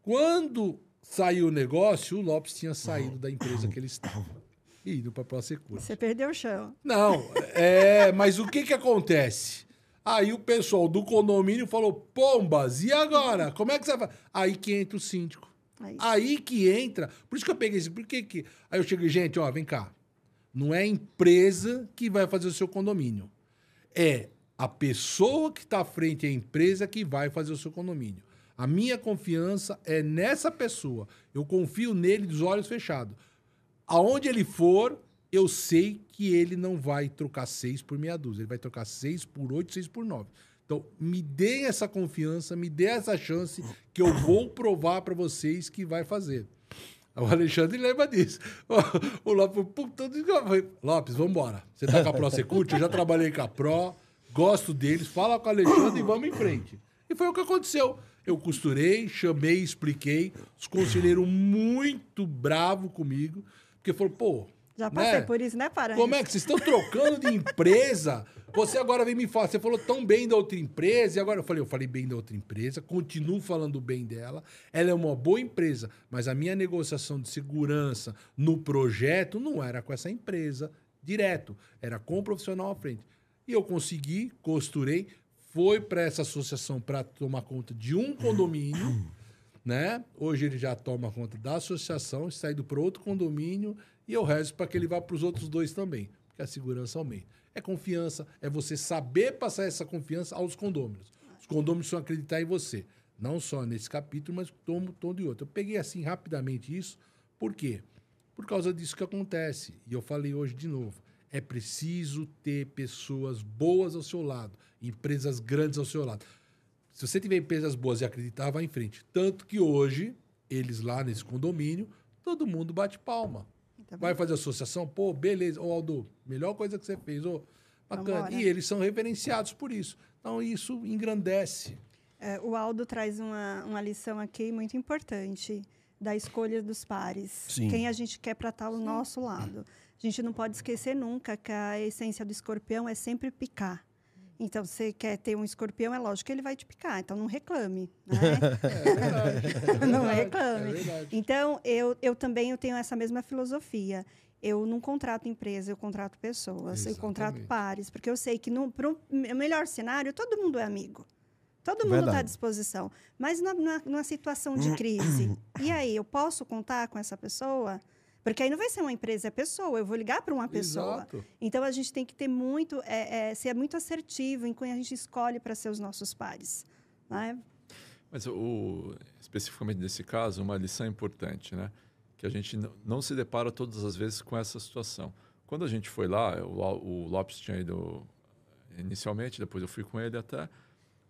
S3: Quando saiu o negócio, o Lopes tinha saído da empresa que ele estava e ido para a Prosecura.
S2: Você perdeu o chão.
S3: Não, é, mas o que que acontece? Aí o pessoal do condomínio falou: Pombas, e agora? Como é que você vai? Aí que entra o síndico.
S2: Aí.
S3: Aí que entra. Por isso que eu peguei esse. Por que que. Aí eu cheguei, gente, ó, vem cá. Não é a empresa que vai fazer o seu condomínio. É a pessoa que está à frente à empresa que vai fazer o seu condomínio. A minha confiança é nessa pessoa. Eu confio nele dos olhos fechados. Aonde ele for, eu sei que ele não vai trocar seis por meia dúzia. Ele vai trocar seis por oito, seis por nove. Então, me dê essa confiança, me dê essa chance que eu vou provar para vocês que vai fazer. O Alexandre lembra disso. O Lopes puta, Lopes, vamos embora. Você tá com a Pro Security? Eu já trabalhei com a Pro, gosto deles, fala com o Alexandre e vamos em frente. E foi o que aconteceu. Eu costurei, chamei, expliquei. Os conselheiros muito bravos comigo, porque falou, pô.
S2: Já passei
S3: né?
S2: por isso, né, Paranhos?
S3: Como é que vocês estão trocando de empresa? Você agora vem me falar, você falou tão bem da outra empresa, e agora eu falei, eu falei bem da outra empresa, continuo falando bem dela. Ela é uma boa empresa, mas a minha negociação de segurança no projeto não era com essa empresa direto, era com o profissional à frente. E eu consegui, costurei, foi para essa associação para tomar conta de um condomínio, né? Hoje ele já toma conta da associação, está indo para outro condomínio e eu rezo para que ele vá para os outros dois também, porque a segurança aumenta. É confiança, é você saber passar essa confiança aos condôminos. Os condôminos vão acreditar em você, não só nesse capítulo, mas todo, todo e outro. Eu peguei assim rapidamente isso, por quê? Por causa disso que acontece. E eu falei hoje de novo. É preciso ter pessoas boas ao seu lado, empresas grandes ao seu lado. Se você tiver empresas boas e acreditar, vai em frente. Tanto que hoje, eles lá nesse condomínio, todo mundo bate palma.
S2: Tá.
S3: Vai fazer associação? Pô, beleza. Ô, Aldo, melhor coisa que você fez. Ô, bacana.
S2: Vambora.
S3: E eles são reverenciados por isso. Então, isso engrandece.
S2: É, o Aldo traz uma, uma lição aqui muito importante da escolha dos pares.
S1: Sim.
S2: Quem a gente quer para estar ao nosso lado. A gente não pode esquecer nunca que a essência do escorpião é sempre picar. Então, você quer ter um escorpião, é lógico que ele vai te picar. Então, não reclame. Né? não
S3: É
S2: reclame. Então, eu, eu também eu tenho essa mesma filosofia. Eu não contrato empresa, eu contrato pessoas, eu contrato
S3: Exatamente.
S2: pares, porque eu sei que para o melhor cenário, todo mundo é amigo. Todo mundo está à disposição. Mas na, na, numa situação de crise, e aí, eu posso contar com essa pessoa? Porque aí não vai ser uma empresa, é pessoa. Eu vou ligar para uma pessoa.
S3: Exato.
S2: Então, a gente tem que ter muito, é, é, ser muito assertivo em quem a gente escolhe para ser os nossos pares. Né?
S4: Mas o, especificamente nesse caso, uma lição importante, né? Que a gente não se depara todas as vezes com essa situação. Quando a gente foi lá, o, o Lopes tinha ido inicialmente, depois eu fui com ele até.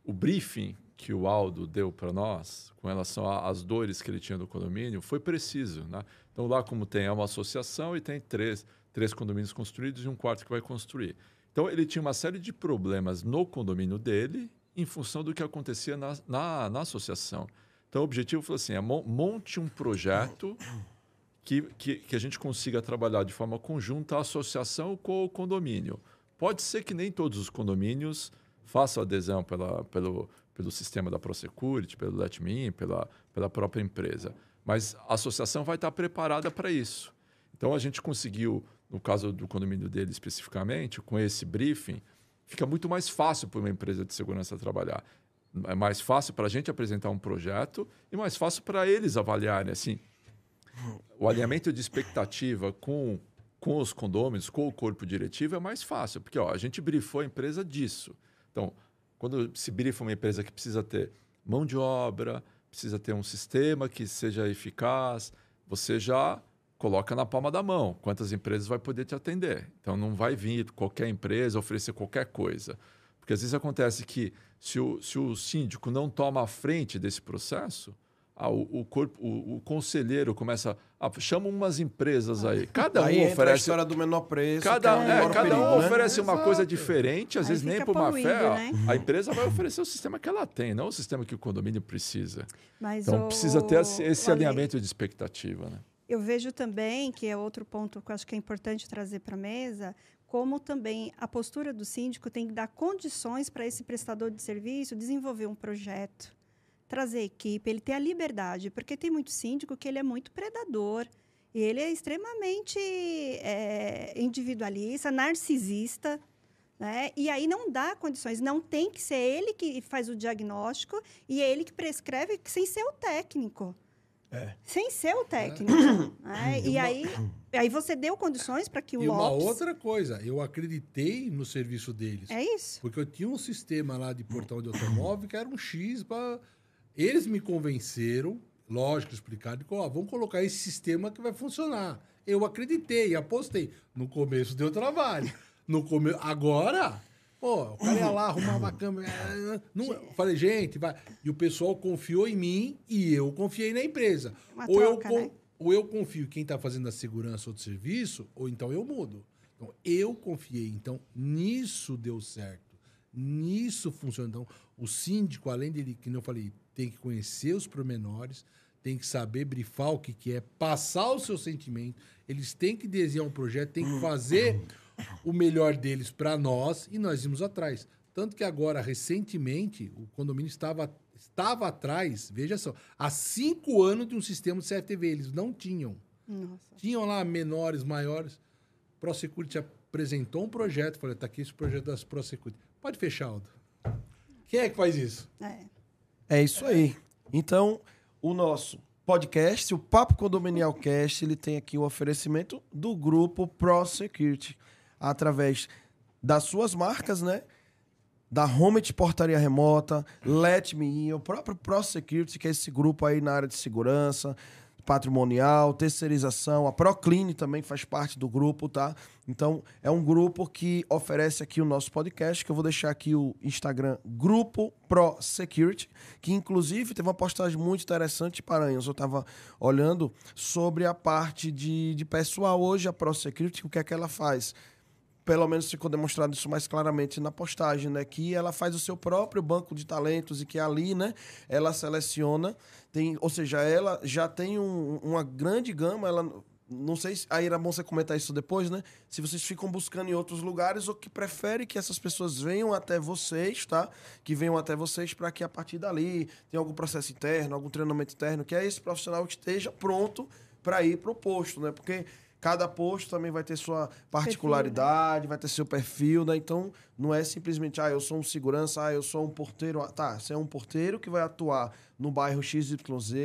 S4: O briefing que o Aldo deu para nós com relação às dores que ele tinha no condomínio foi preciso, né? Então lá como tem é uma associação e tem três, três condomínios construídos e um quarto que vai construir. Então ele tinha uma série de problemas no condomínio dele em função do que acontecia na, na, na associação. Então o objetivo foi assim, é mon- monte um projeto que, que, que a gente consiga trabalhar de forma conjunta a associação com o condomínio. Pode ser que nem todos os condomínios façam adesão pela, pelo, pelo sistema da ProSecurity, pelo Let Me In, pela, pela própria empresa. Mas a associação vai estar preparada para isso. Então a gente conseguiu, no caso do condomínio dele especificamente, com esse briefing, fica muito mais fácil para uma empresa de segurança trabalhar. É mais fácil para a gente apresentar um projeto e mais fácil para eles avaliarem. Assim, o alinhamento de expectativa com, com os condôminos, com o corpo diretivo, é mais fácil, porque ó, a gente brifou a empresa disso. Então, quando se brifa uma empresa que precisa ter mão de obra, precisa ter um sistema que seja eficaz, você já coloca na palma da mão quantas empresas vai poder te atender. Então não vai vir qualquer empresa oferecer qualquer coisa. Porque às vezes acontece que se o, se o síndico não toma a frente desse processo, ah, o, o, corpo, o, o, conselheiro começa a chama umas empresas aí. Cada
S1: aí
S4: um oferece
S1: a história do menor preço.
S4: Cada, é, é, cada perigo, um né? oferece uma Exato. coisa diferente, às aí vezes nem por má fé. Né? A empresa vai oferecer o sistema que ela tem, não o sistema que o condomínio precisa. Mas então o... precisa ter esse, esse alinhamento de expectativa, né?
S2: Eu vejo também, que é outro ponto que eu acho que é importante trazer para a mesa, como também a postura do síndico tem que dar condições para esse prestador de serviço desenvolver um projeto, trazer equipe, ele ter a liberdade, porque tem muito síndico que ele é muito predador, e ele é extremamente é, individualista, narcisista, né? E aí não dá condições, não tem que ser ele que faz o diagnóstico e é ele que prescreve sem ser o técnico. É. Sem ser o técnico. É. E, e aí, aí você deu condições para que o
S3: E uma outra coisa, eu acreditei no serviço deles.
S2: É isso.
S3: Porque eu tinha um sistema lá de portão de automóvel que era um X para... Eles me convenceram, lógico, explicado, que, ó, vamos colocar esse sistema que vai funcionar. Eu acreditei, apostei. No começo deu trabalho. No come... Agora Pô, o cara ia lá, arrumava a câmera. Não, falei, gente, vai. E o pessoal confiou em mim e eu confiei na empresa. Uma ou, troca, eu, né? ou eu confio em quem está fazendo a segurança ou de serviço, ou então eu mudo. Então, eu confiei. Então, nisso deu certo. Nisso funciona. Então, o síndico, além dele, que eu falei, tem que conhecer os pormenores, tem que saber brifar o que, que é, passar o seu sentimento. Eles têm que desenhar um projeto, tem que fazer o melhor deles para nós e nós íamos atrás. Tanto que agora, recentemente, o condomínio estava, estava atrás, veja só, há cinco anos de um sistema de CFTV. Eles não tinham. Nossa. Tinham lá menores, maiores. ProSecurity apresentou um projeto. Falei, tá aqui esse projeto das ProSecurity. Pode fechar, Aldo. Quem é que faz isso?
S1: É, é isso aí. Então, o nosso podcast, o Papo Condominial Cast, ele tem aqui o oferecimento do grupo ProSecurity através das suas marcas, né? Da Home de Portaria Remota, Let Me In, o próprio ProSecurity, que é esse grupo aí na área de segurança, patrimonial, terceirização, a Procline também faz parte do grupo, tá? Então, é um grupo que oferece aqui o nosso podcast, que eu vou deixar aqui o Instagram Grupo Pro Security, que inclusive teve uma postagem muito interessante para. Eu estava olhando sobre a parte de, de pessoal hoje, a Pro Security, o que é que ela faz? Pelo menos ficou demonstrado isso mais claramente na postagem, né? Que ela faz o seu próprio banco de talentos e que ali, né? Ela seleciona, tem, ou seja, ela já tem um, uma grande gama, ela não sei se aí era bom você comentar isso depois, né? Se vocês ficam buscando em outros lugares ou que prefere que essas pessoas venham até vocês, tá? Que venham até vocês para que a partir dali tenha algum processo interno, algum treinamento interno, que é esse profissional que esteja pronto para ir para o posto, né? Porque Cada posto também vai ter sua particularidade, perfil, né? vai ter seu perfil, né? Então, não é simplesmente, ah, eu sou um segurança, ah, eu sou um porteiro. Tá, você é um porteiro que vai atuar no bairro XYZ,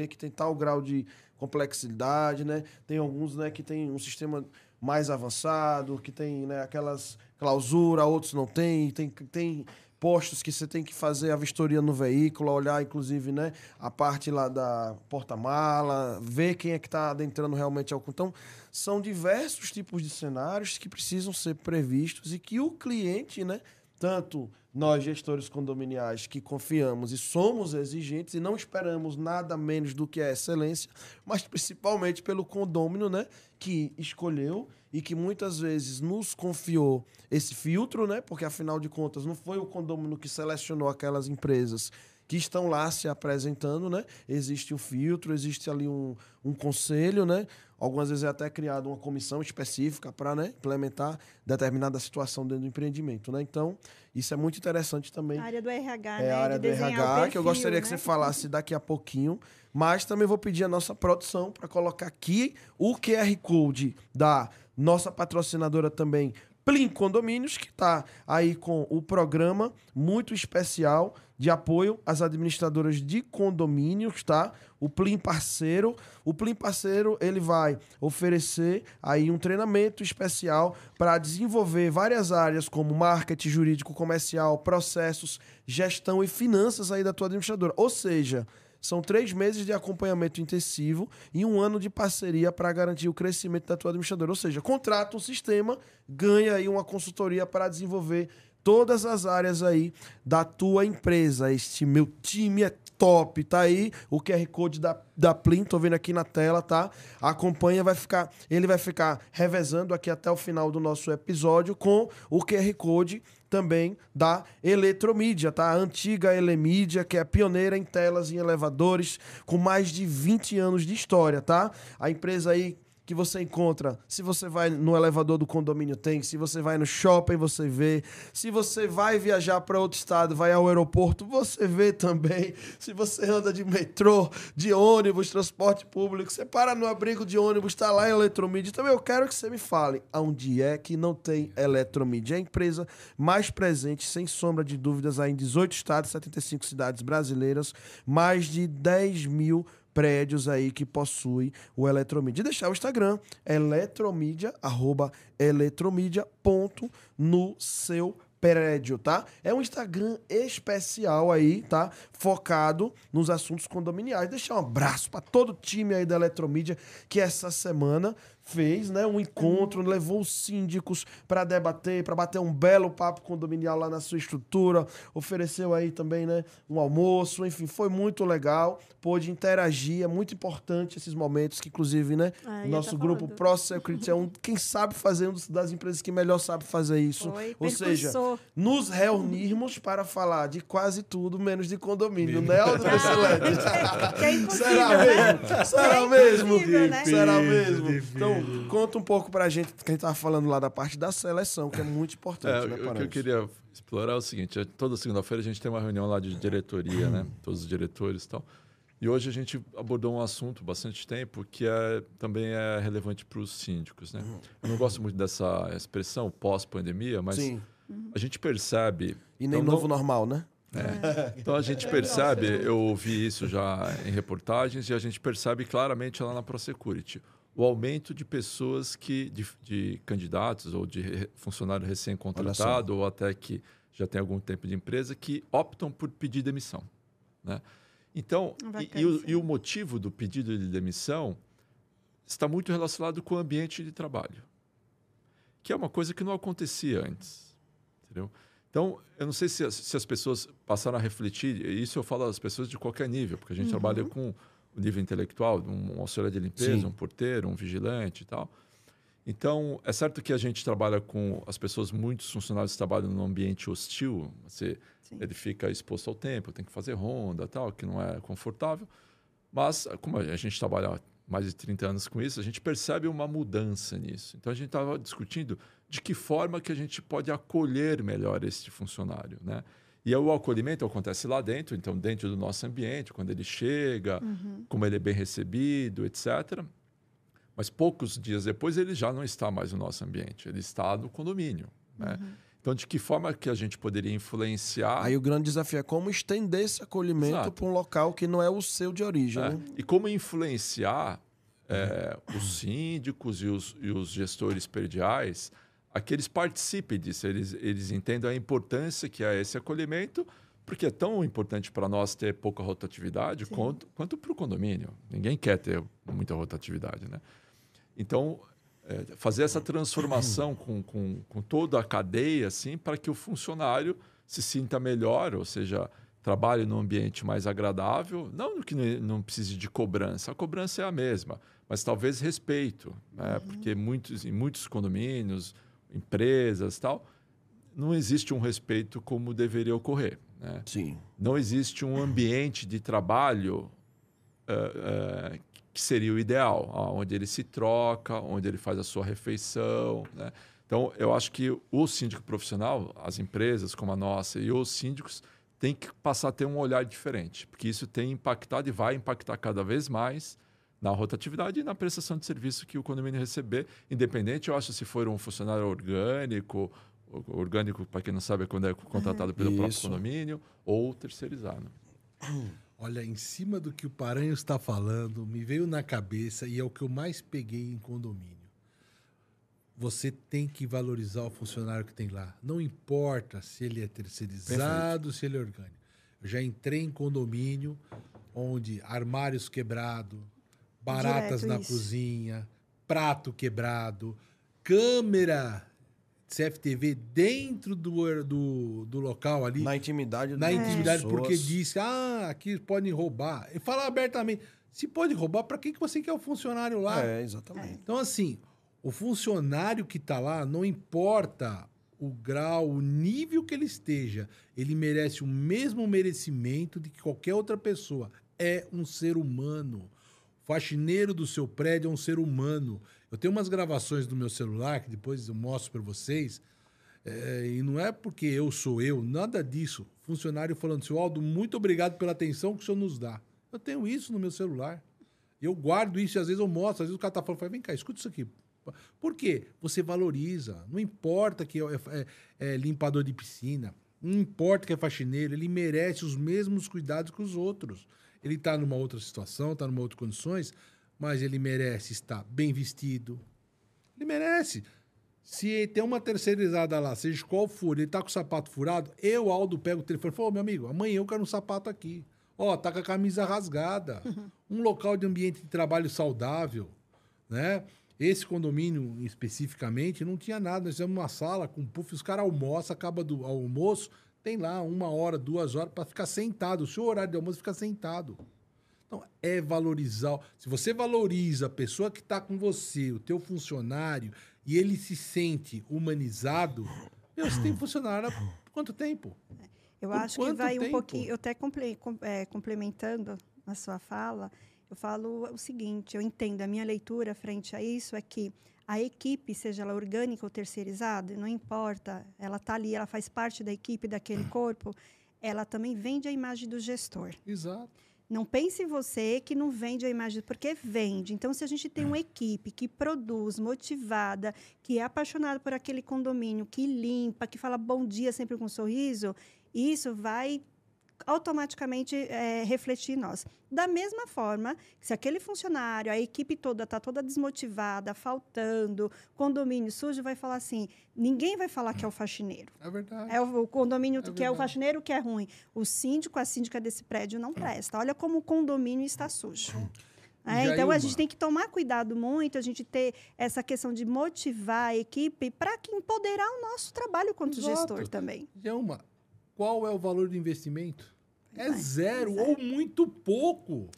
S1: que tem tal grau de complexidade, né? Tem alguns, né, que tem um sistema mais avançado, que tem, né, aquelas clausura, outros não tem, tem, tem postos que você tem que fazer a vistoria no veículo, olhar inclusive né, a parte lá da porta-mala, ver quem é que está adentrando realmente ao. Então, são diversos tipos de cenários que precisam ser previstos e que o cliente, né, tanto nós gestores condominiais que confiamos e somos exigentes e não esperamos nada menos do que a excelência, mas principalmente pelo condômino, né, que escolheu e que muitas vezes nos confiou esse filtro, né, porque afinal de contas não foi o condômino que selecionou aquelas empresas que estão lá se apresentando, né? Existe um filtro, existe ali um, um conselho, né? Algumas vezes é até criada uma comissão específica para né, implementar determinada situação dentro do empreendimento. Né? Então, isso é muito interessante também. A
S2: área do RH,
S1: é
S2: né?
S1: a área do RH, perfil, que eu gostaria né? que você falasse daqui a pouquinho. Mas também vou pedir a nossa produção para colocar aqui o QR Code da nossa patrocinadora também, Plim Condomínios, que está aí com o programa muito especial de apoio às administradoras de condomínios, tá? O Plim Parceiro. O Plim Parceiro, ele vai oferecer aí um treinamento especial para desenvolver várias áreas como marketing, jurídico, comercial, processos, gestão e finanças aí da tua administradora. Ou seja, são três meses de acompanhamento intensivo e um ano de parceria para garantir o crescimento da tua administradora. Ou seja, contrata um sistema, ganha aí uma consultoria para desenvolver todas as áreas aí da tua empresa. Este meu time é top, tá aí o QR Code da, da Plim, tô vendo aqui na tela, tá? Acompanha, vai ficar, ele vai ficar revezando aqui até o final do nosso episódio com o QR Code também da Eletromídia, tá? A antiga Elemídia, que é pioneira em telas em elevadores, com mais de 20 anos de história, tá? A empresa aí que você encontra. Se você vai no elevador do condomínio, tem. Se você vai no shopping, você vê. Se você vai viajar para outro estado, vai ao aeroporto, você vê também. Se você anda de metrô, de ônibus, transporte público, você para no abrigo de ônibus, está lá em Eletromídia. Também eu quero que você me fale aonde é que não tem Eletromídia. É a empresa mais presente, sem sombra de dúvidas, aí em 18 estados, 75 cidades brasileiras, mais de 10 mil prédios aí que possui o Eletromídia. E deixar o Instagram, eletromídia, arroba eletromídia, ponto, no seu prédio, tá? É um Instagram especial aí, tá? Focado nos assuntos condominiais. Deixar um abraço para todo o time aí da Eletromídia que essa semana fez, né, um encontro, levou os síndicos para debater, para bater um belo papo condominial lá na sua estrutura, ofereceu aí também, né, um almoço, enfim, foi muito legal, pôde interagir, é muito importante esses momentos que inclusive, né, ah, nosso tá grupo Pro Security é um, quem sabe fazer, um das empresas que melhor sabe fazer isso. Foi, Ou seja, nos reunirmos para falar de quase tudo menos de condomínio, né, Aldro
S2: ah, é impossível,
S1: Será
S2: né?
S1: mesmo? Será é mesmo? Né? Será mesmo? Então, conta um pouco pra gente, que a gente tava falando lá da parte da seleção, que é muito importante, é,
S4: né, O que eu queria explorar é o seguinte, é, toda segunda-feira a gente tem uma reunião lá de diretoria, né? Todos os diretores e tal. E hoje a gente abordou um assunto bastante tempo que é, também é relevante para os síndicos. Né? Eu não gosto muito dessa expressão pós-pandemia, mas Sim. a gente percebe.
S1: E nem então, novo não... normal, né?
S4: É. Então a gente percebe, eu ouvi isso já em reportagens, e a gente percebe claramente lá na ProSecurity o aumento de pessoas que, de, de candidatos ou de funcionário recém-contratado ou até que já tem algum tempo de empresa que optam por pedir demissão. Né? Então, e, e, o, e, o, motivo do pedido de demissão está muito relacionado com o ambiente de trabalho, que é uma coisa que não acontecia antes. Entendeu? Então, eu não sei se as, se as pessoas passaram a refletir, isso eu falo às pessoas de qualquer nível, porque a gente uhum. trabalha com o nível intelectual, um auxiliar de limpeza, Sim. um porteiro, um vigilante e tal. Então, é certo que a gente trabalha com as pessoas, muitos funcionários trabalham num ambiente hostil, você, ele fica exposto ao tempo, tem que fazer ronda tal, que não é confortável. Mas, como a gente trabalha mais de 30 anos com isso, a gente percebe uma mudança nisso. Então, a gente estava discutindo de que forma que a gente pode acolher melhor este funcionário, né? E o acolhimento acontece lá dentro, então dentro do nosso ambiente, quando ele chega, uhum. como ele é bem recebido, etc. Mas poucos dias depois ele já não está mais no nosso ambiente, ele está no condomínio. Né? Uhum. Então, de que forma que a gente poderia influenciar?
S1: Aí o grande desafio é como estender esse acolhimento para um local que não é o seu de origem. É. Né?
S4: E como influenciar é, os síndicos e os, e os gestores perdiais a que eles participem disso, eles, eles entendam a importância que é esse acolhimento, porque é tão importante para nós ter pouca rotatividade quanto, quanto para o condomínio. Ninguém quer ter muita rotatividade, né? Então, é, fazer essa transformação com, com, com toda a cadeia, assim, para que o funcionário se sinta melhor, ou seja, trabalhe num ambiente mais agradável, não que não precise de cobrança, a cobrança é a mesma, mas talvez respeito, né? Uhum. porque muitos, em muitos condomínios, empresas tal, não existe um respeito como deveria ocorrer. Né?
S1: Sim.
S4: Não existe um ambiente de trabalho uh, uh, que seria o ideal, onde ele se troca, onde ele faz a sua refeição. Né? Então, eu acho que o síndico profissional, as empresas como a nossa e os síndicos, têm que passar a ter um olhar diferente, porque isso tem impactado e vai impactar cada vez mais na rotatividade e na prestação de serviço que o condomínio receber, independente, eu acho, se for um funcionário orgânico, orgânico, para quem não sabe, é quando é contratado pelo Isso. próprio condomínio, ou terceirizado.
S3: Olha, em cima do que o Paranho está falando, me veio na cabeça e é o que eu mais peguei em condomínio. Você tem que valorizar o funcionário que tem lá. Não importa se ele é terceirizado, Perfeito. se ele é orgânico. Eu já entrei em condomínio onde armários quebrados, baratas Direto na isso. cozinha, prato quebrado, câmera CFTV dentro do, do, do local ali.
S1: Na intimidade
S3: Na intimidade, pessoas. porque disse, ah, aqui podem roubar. E fala abertamente, se pode roubar, para que, que você quer o funcionário lá?
S1: É, exatamente.
S3: Então, assim, o funcionário que está lá, não importa o grau, o nível que ele esteja, ele merece o mesmo merecimento de que qualquer outra pessoa. É um ser humano. Faxineiro do seu prédio é um ser humano. Eu tenho umas gravações do meu celular que depois eu mostro para vocês. É, e não é porque eu sou eu, nada disso. Funcionário falando assim, Aldo, muito obrigado pela atenção que o senhor nos dá. Eu tenho isso no meu celular. Eu guardo isso e às vezes eu mostro. Às vezes o cara tá falando, vem cá, escuta isso aqui. Por quê? Você valoriza. Não importa que é, é, é limpador de piscina, não importa que é faxineiro, ele merece os mesmos cuidados que os outros. Ele está numa outra situação, está numa outra condições, mas ele merece estar bem vestido. Ele merece. Se tem uma terceirizada lá, seja qual for, ele tá com o sapato furado, eu, Aldo, pego o telefone e falo, oh, meu amigo, amanhã eu quero um sapato aqui. Ó, oh, tá com a camisa rasgada. Um local de ambiente de trabalho saudável, né? Esse condomínio especificamente não tinha nada. Nós temos uma sala com puff, os caras almoçam, acaba do almoço, tem lá uma hora, duas horas para ficar sentado. O seu horário de almoço fica sentado. Então, é valorizar. Se você valoriza a pessoa que está com você, o teu funcionário, e ele se sente humanizado, você tem funcionário há quanto tempo?
S2: Eu Por acho que vai tempo? um pouquinho. Eu até comple, é, complementando a sua fala, eu falo o seguinte: eu entendo, a minha leitura frente a isso é que a equipe, seja ela orgânica ou terceirizada, não importa, ela está ali, ela faz parte da equipe daquele corpo, ela também vende a imagem do gestor.
S3: Exato.
S2: Não pense você que não vende a imagem, porque vende. Então, se a gente tem uma equipe que produz, motivada, que é apaixonada por aquele condomínio, que limpa, que fala bom dia sempre com um sorriso, isso vai automaticamente é, refletir em nós. Da mesma forma, se aquele funcionário, a equipe toda está toda desmotivada, faltando, condomínio sujo, vai falar assim: ninguém vai falar que é o faxineiro.
S3: É verdade.
S2: É o, o condomínio é que verdade. é o faxineiro que é ruim. O síndico, a síndica desse prédio não presta. Olha como o condomínio está sujo. É, então a gente tem que tomar cuidado muito, a gente ter essa questão de motivar a equipe para que empoderar o nosso trabalho quanto Exato. gestor também.
S3: Gelma, qual é o valor do investimento? É zero, ou muito pouco.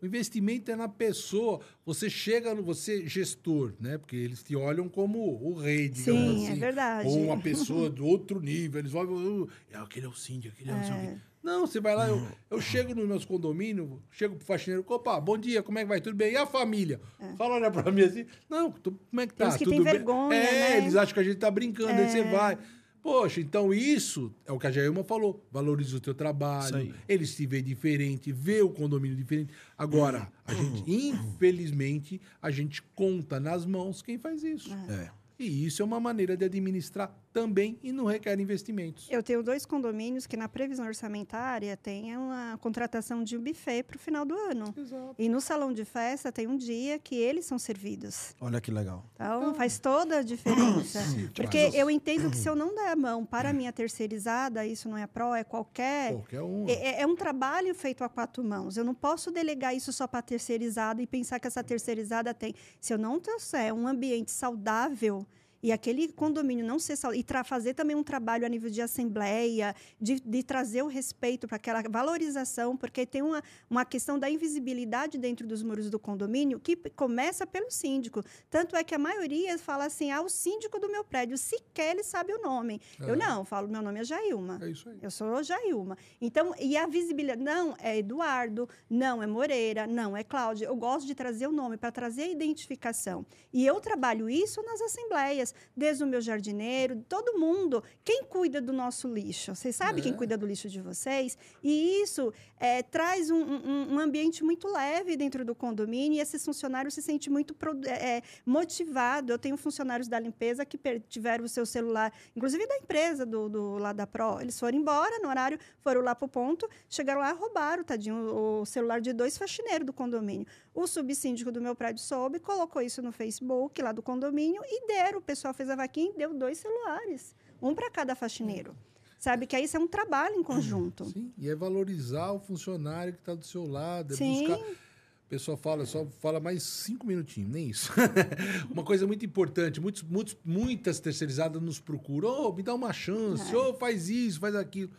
S3: O investimento é na pessoa. Você chega no você gestor, né? Porque eles te olham como o rei, digamos
S2: Sim, é assim. é verdade.
S3: Ou uma pessoa do outro nível. Eles olham, é, aquele é o síndico, aquele é, o é. Não, você vai lá, eu, eu chego nos meus condomínios, chego pro faxineiro, opa, bom dia, como é que vai? Tudo bem? E a família? É. Fala, olha pra mim assim, não, como é que tá?
S2: que
S3: Tudo
S2: tem
S3: bem?
S2: vergonha,
S3: É,
S2: né?
S3: eles acham que a gente tá brincando, é. aí você vai. Poxa, então isso é o que a Jailma falou. Valoriza o teu trabalho, eles se vê diferente, vê o condomínio diferente. Agora, a gente, infelizmente, a gente conta nas mãos quem faz isso.
S1: É.
S3: E isso é uma maneira de administrar também e não requer investimentos.
S2: Eu tenho dois condomínios que na previsão orçamentária tem uma contratação de um buffet para o final do ano.
S3: Exato.
S2: E no salão de festa tem um dia que eles são servidos.
S1: Olha que legal.
S2: Então, então faz toda a diferença. Porque eu entendo que se eu não der a mão para a minha terceirizada, isso não é pró, é qualquer.
S3: Qualquer um.
S2: É, é um trabalho feito a quatro mãos. Eu não posso delegar isso só para a terceirizada e pensar que essa terceirizada tem. Se eu não trouxer um ambiente saudável e aquele condomínio não ser e fazer também um trabalho a nível de assembleia, de, de trazer o respeito para aquela valorização, porque tem uma, uma questão da invisibilidade dentro dos muros do condomínio que começa pelo síndico. Tanto é que a maioria fala assim: ah, o síndico do meu prédio, sequer ele sabe o nome. É. Eu não, falo, meu nome é Jailma.
S3: É isso aí.
S2: Eu sou Jailma. Então, e a visibilidade, não, é Eduardo, não, é Moreira, não, é Cláudia. Eu gosto de trazer o nome para trazer a identificação. E eu trabalho isso nas assembleias, desde o meu jardineiro, todo mundo. Quem cuida do nosso lixo? Vocês sabem é. quem cuida do lixo de vocês? E isso é, traz um, um, um, ambiente muito leve dentro do condomínio e esses funcionários se sentem muito é, é motivados. Eu tenho funcionários da limpeza que tiveram o seu celular, inclusive da empresa do, do lá da Pro, eles foram embora no horário, foram lá para o ponto, chegaram lá, roubaram, tadinho, o celular de dois faxineiros do condomínio. O subsíndico do meu prédio soube, colocou isso no Facebook lá do condomínio e deram. O pessoal fez a vaquinha e deu dois celulares, um para cada faxineiro. Sabe que isso é um trabalho em conjunto.
S3: Sim, e é valorizar o funcionário que está do seu lado, é
S2: Sim. buscar
S3: o pessoal fala, só fala mais cinco minutinhos, nem isso. uma coisa muito importante, muitos, muitos, muitas terceirizadas nos procuram, oh, me dá uma chance, é. oh, faz isso, faz aquilo.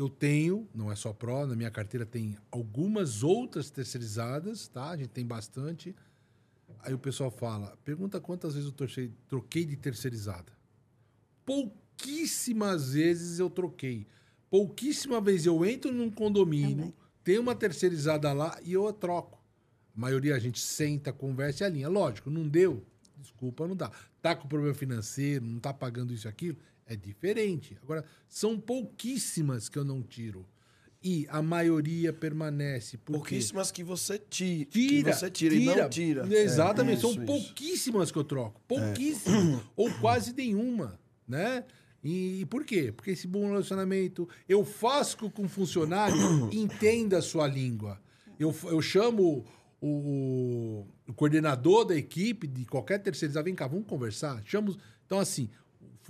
S3: Eu tenho, não é só Pro, na minha carteira tem algumas outras terceirizadas, tá? A gente tem bastante. Aí o pessoal fala, pergunta quantas vezes eu torcei, troquei de terceirizada. Pouquíssimas vezes eu troquei. Pouquíssima vez eu entro num condomínio, tem uma terceirizada lá e eu a troco. A maioria a gente senta, conversa e alinha. Lógico, não deu, desculpa, não dá. Tá com problema financeiro, não tá pagando isso e aquilo, é diferente. Agora, são pouquíssimas que eu não tiro. E a maioria permanece.
S1: Pouquíssimas que você tira.
S3: Tira.
S1: Você tira, tira, e não tira.
S3: Exatamente. É, isso, são pouquíssimas que eu troco. Pouquíssimas. É. Ou quase nenhuma. Né? E, por quê? Porque esse bom relacionamento. Eu faço com o funcionário entenda a sua língua. Eu, eu chamo o, o, coordenador da equipe de qualquer terceirizado, vem cá, vamos conversar. Chamo, então, assim,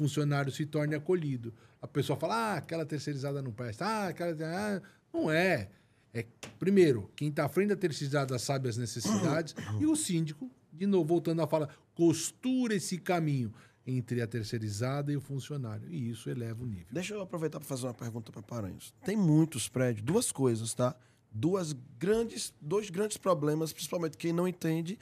S3: funcionário se torne acolhido. A pessoa fala, ah, aquela terceirizada não presta, ah, aquela. Ah, não é. É, primeiro, quem está à frente da terceirizada sabe as necessidades, e o síndico, de novo, voltando à fala, costura esse caminho entre a terceirizada e o funcionário. E isso eleva o nível.
S1: Deixa eu aproveitar para fazer uma pergunta para Paranhos. Tem muitos prédios, duas coisas, tá? duas grandes, dois grandes problemas, principalmente quem não entende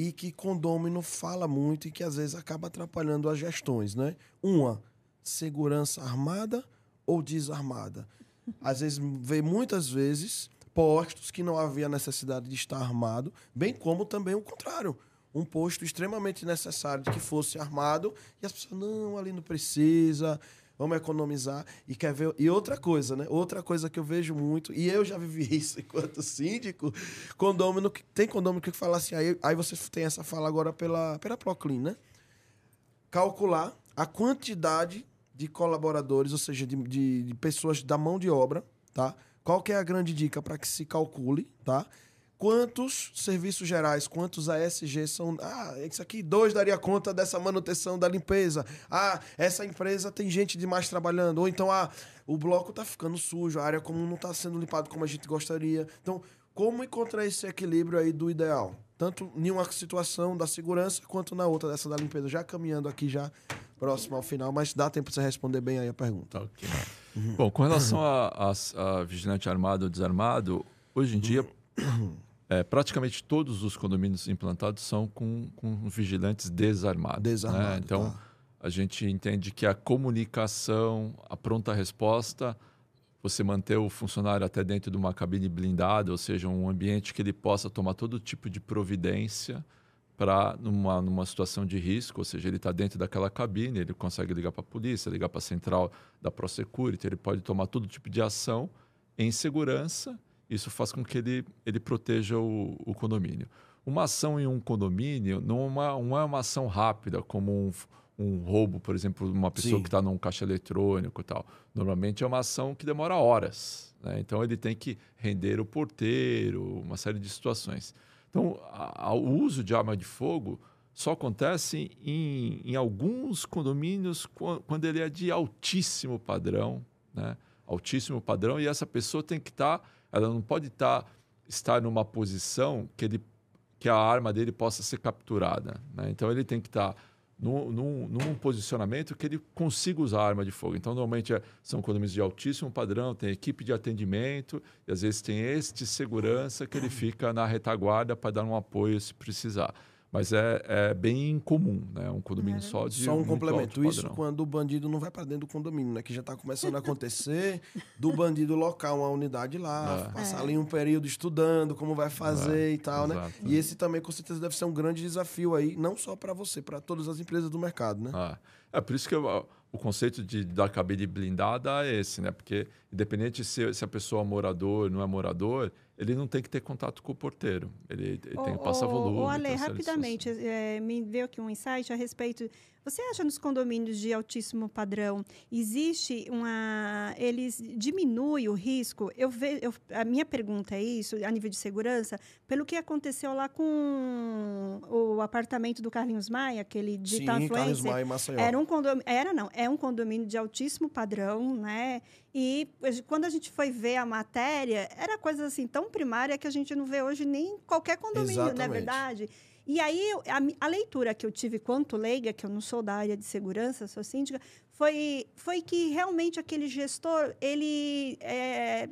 S1: e que condômino fala muito e que às vezes acaba atrapalhando as gestões, né? Uma, segurança armada ou desarmada. Às vezes vê muitas vezes postos que não havia necessidade de estar armado, bem como também o contrário. Um posto extremamente necessário de que fosse armado e as pessoas, não, ali não precisa, vamos economizar e quer ver. E outra coisa, né? Outra coisa que eu vejo muito, e eu já vivi isso enquanto síndico, condômino, tem condômino que fala assim, aí, aí você tem essa fala agora pela, pela Proclean, né? Calcular a quantidade de colaboradores, ou seja, de, de, de pessoas da mão de obra, tá? Qual que é a grande dica para que se calcule, tá? Quantos serviços gerais, quantos ASG são. Ah, isso aqui, dois daria conta dessa manutenção da limpeza. Ah, essa empresa tem gente demais trabalhando. Ou então, ah, o bloco está ficando sujo, a área comum não está sendo limpada como a gente gostaria. Então, como encontrar esse equilíbrio aí do ideal? Tanto em uma situação da segurança quanto na outra dessa da limpeza. Já caminhando aqui, já próximo ao final, mas dá tempo para você responder bem aí a pergunta.
S4: Ok. Uhum. Bom, com relação a, a, a vigilante armado ou desarmado, hoje em dia é, praticamente todos os condomínios implantados são com, com vigilantes desarmados. Né? Né? Então, tá. a gente entende que a comunicação, a pronta resposta, você manter o funcionário até dentro de uma cabine blindada, ou seja, um ambiente que ele possa tomar todo tipo de providência para numa, numa situação de risco, ou seja, ele está dentro daquela cabine, ele consegue ligar para a polícia, ligar para a central da ProSecurity, ele pode tomar todo tipo de ação em segurança isso faz com que ele, ele proteja o, o condomínio. Uma ação em um condomínio não é uma, não é uma ação rápida, como um, um roubo, por exemplo, de uma pessoa Sim. que está num caixa eletrônico e tal. Normalmente é uma ação que demora horas. Né? Então ele tem que render o porteiro, uma série de situações. Então, a, a, o uso de arma de fogo só acontece em, em alguns condomínios quando ele é de altíssimo padrão, né? altíssimo padrão, e essa pessoa tem que estar. Tá ela não pode estar tá, estar numa posição que ele que a arma dele possa ser capturada. Né? Então ele tem que estar tá num, num, num, posicionamento que ele consiga usar arma de fogo. Então, normalmente é, são condomínios de altíssimo padrão, tem equipe de atendimento, e às vezes tem este segurança que ele fica na retaguarda para dar um apoio se precisar. Mas é, é bem comum, né? Um condomínio é. só de.
S1: Só um complemento. Isso quando o bandido não vai para dentro do condomínio, né? Que já está começando a acontecer do bandido local uma unidade lá, é. passar ali um período estudando como vai fazer é. e tal, né? Exato, né? E esse também, com certeza, deve ser um grande desafio aí, não só para você, para todas as empresas do mercado, né?
S4: Ah. É por isso que eu, o conceito de, da cabine blindada é esse, né? Porque, independente se, se a pessoa é morador não é morador, ele não tem que ter contato com o porteiro. Ele, ele tem que passar volume.
S2: Ô, Ale, rapidamente, é, me veio aqui um insight a respeito você acha nos condomínios de altíssimo padrão existe uma eles diminuem o risco? Eu vejo a minha pergunta é isso a nível de segurança pelo que aconteceu lá com o apartamento do Carlinhos Maia, aquele digital
S1: Sim, Carlinhos Maia, Maceió.
S2: Era um condomínio, era não, é um condomínio de altíssimo padrão, né? E quando a gente foi ver a matéria, era coisa assim tão primária que a gente não vê hoje nem em qualquer condomínio, Exatamente. não é verdade? E aí, a, a, leitura que eu tive quanto leiga, que eu não sou da área de segurança, sou síndica, foi, foi que realmente aquele gestor, ele... É,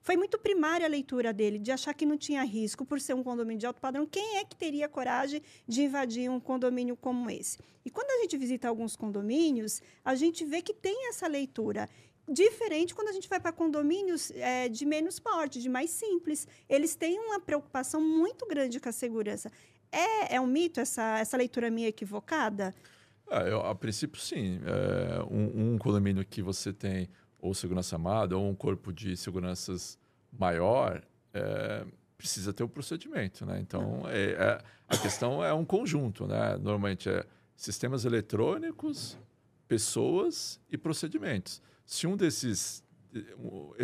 S2: foi muito primária a leitura dele, de achar que não tinha risco por ser um condomínio de alto padrão. Quem é que teria coragem de invadir um condomínio como esse? E quando a gente visita alguns condomínios, a gente vê que tem essa leitura. Diferente quando a gente vai para condomínios é, de menos porte, de mais simples. Eles têm uma preocupação muito grande com a segurança. É, é um mito essa, essa leitura minha equivocada?
S4: É, eu, a princípio, sim. É, um, um, condomínio que você tem ou segurança amada ou um corpo de seguranças maior é, precisa ter o um procedimento, né? Então, é, é, a questão é um conjunto, né? Normalmente é sistemas eletrônicos, pessoas e procedimentos. Se um desses,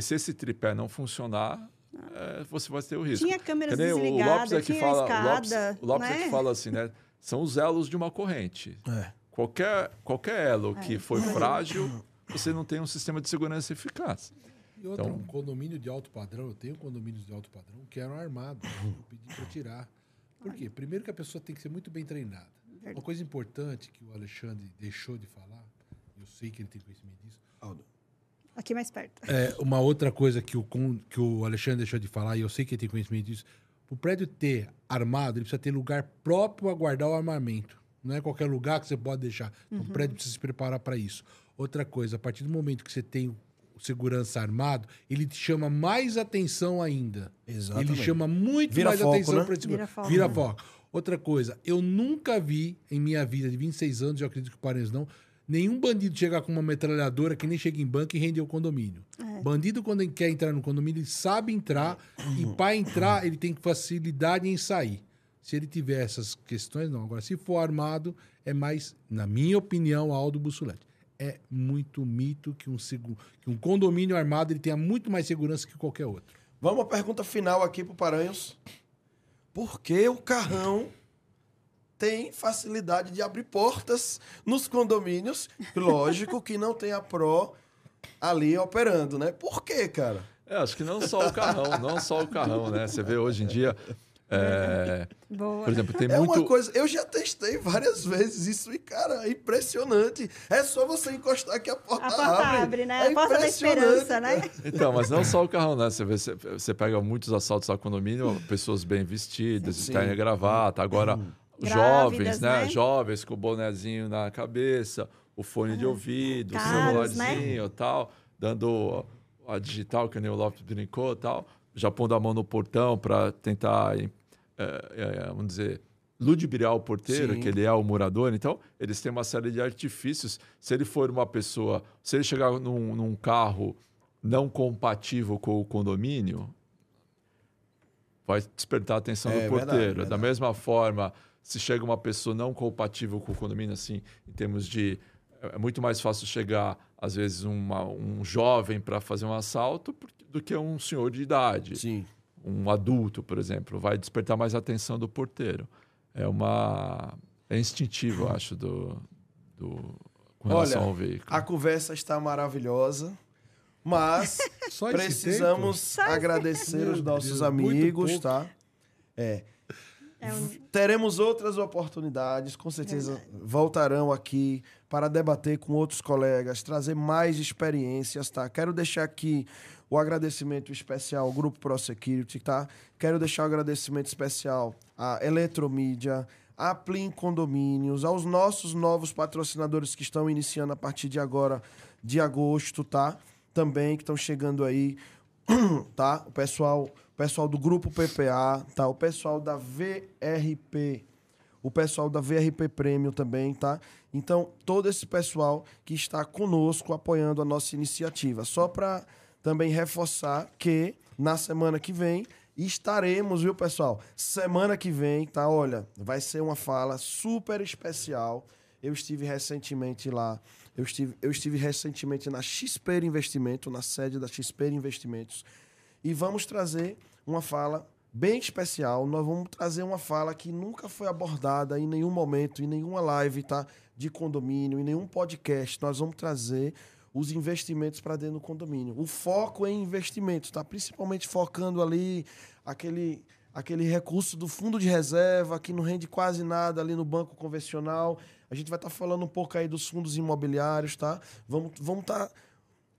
S4: se esse tripé não funcionar, é, você vai ter o risco.
S2: Tinha câmeras desligadas, o Lopes é que fala, escada,
S4: o Lopes, o Lopes né? é que né? fala assim, né? São os elos de uma corrente. É. Qualquer, qualquer elo é. que foi frágil, você não tem um sistema de segurança eficaz.
S3: E outra, então, um condomínio de alto padrão, eu tenho condomínios de alto padrão que eram armados. Eu pedi para tirar. Por quê? Primeiro que a pessoa tem que ser muito bem treinada. Uma coisa importante que o Alexandre deixou de falar, eu sei que ele tem conhecimento disso. Aldo,
S2: Aqui mais perto.
S3: É, uma outra coisa que o, que o Alexandre deixou de falar, e eu sei que ele tem conhecimento disso, o prédio ter armado, ele precisa ter lugar próprio a guardar o armamento. Não é qualquer lugar que você pode deixar. Então, uhum. O prédio precisa se preparar para isso. Outra coisa, a partir do momento que você tem o segurança armado, ele te chama mais atenção ainda. Exatamente. Ele chama muito Vira mais foco, atenção né? para esse Vira foco. Vira foco. Outra coisa, eu nunca vi em minha vida de 26 anos, eu acredito que o Paranhos não, Nenhum bandido chega com uma metralhadora que nem chega em banco e rende o condomínio. É. Bandido, quando ele quer entrar no condomínio, ele sabe entrar e para entrar ele tem facilidade em sair. Se ele tiver essas questões, não. Agora, se for armado, é mais, na minha opinião, Aldo Bussolete. É muito mito que um, que um condomínio armado ele tenha muito mais segurança que qualquer outro.
S1: Vamos à pergunta final aqui para o Paranhos. Por que o carrão tem facilidade de abrir portas nos condomínios. Lógico que não tem a Pro ali operando, né? Por quê, cara?
S4: É, acho que não só o carrão, não só o carrão, né? Você vê hoje em dia. É, por exemplo, tem
S1: é
S4: muito.
S1: uma coisa, eu já testei várias vezes isso e, cara, é impressionante. É só você encostar que a porta, a porta abre.
S2: abre né? É a porta da esperança, né?
S4: Então, mas não só o carrão, né? Você, vê, você, pega muitos assaltos a condomínio, pessoas bem vestidas, Sim. terno e gravata. Agora, hum jovens, né? né? Jovens com o bonezinho na cabeça, o fone de ouvido, o né? celularzinho né? tal, dando a digital, que o Lopes brincou tal, já pondo a mão no portão para tentar, é, é, vamos dizer, ludibriar o porteiro, Sim. que ele é o morador. Então, eles têm uma série de artifícios. Se ele for uma pessoa, se ele chegar num, num carro não compatível com o condomínio, vai despertar a atenção é, do porteiro. Verdade, verdade. Da mesma forma, se chega uma pessoa não compatível com o condomínio, assim, em termos de. É muito mais fácil chegar, às vezes, uma, um jovem para fazer um assalto do que um senhor de idade.
S1: Sim.
S4: Um adulto, por exemplo. Vai despertar mais a atenção do porteiro. É uma. É instintivo, acho, do, do, com relação Olha, ao veículo.
S1: A conversa está maravilhosa. Mas precisamos agradecer os nossos Deus, amigos, tá? É. É um... Teremos outras oportunidades, com certeza Verdade. voltarão aqui para debater com outros colegas, trazer mais experiências, tá? Quero deixar aqui o agradecimento especial ao Grupo ProSecurity, tá? Quero deixar o agradecimento especial à Eletromídia, à Plim Condomínios, aos nossos novos patrocinadores que estão iniciando a partir de agora, de agosto, tá? Também que estão chegando aí, tá? O pessoal o pessoal do grupo PPA, tá? O pessoal da VRP, o pessoal da VRP Prêmio também, tá? Então, todo esse pessoal que está conosco apoiando a nossa iniciativa. Só para também reforçar que na semana que vem estaremos, viu, pessoal? Semana que vem, tá? Olha, vai ser uma fala super especial. Eu estive recentemente lá. Eu estive, eu estive recentemente na XP Investimento, na sede da XP Investimentos e vamos trazer uma fala bem especial. Nós vamos trazer uma fala que nunca foi abordada em nenhum momento, em nenhuma live tá, de condomínio, em nenhum podcast. Nós vamos trazer os investimentos para dentro do condomínio. O foco é em investimentos, tá? Principalmente focando ali aquele aquele recurso do fundo de reserva que não rende quase nada ali no banco convencional. A gente vai estar tá falando um pouco aí dos fundos imobiliários, tá? Vamos vamos estar tá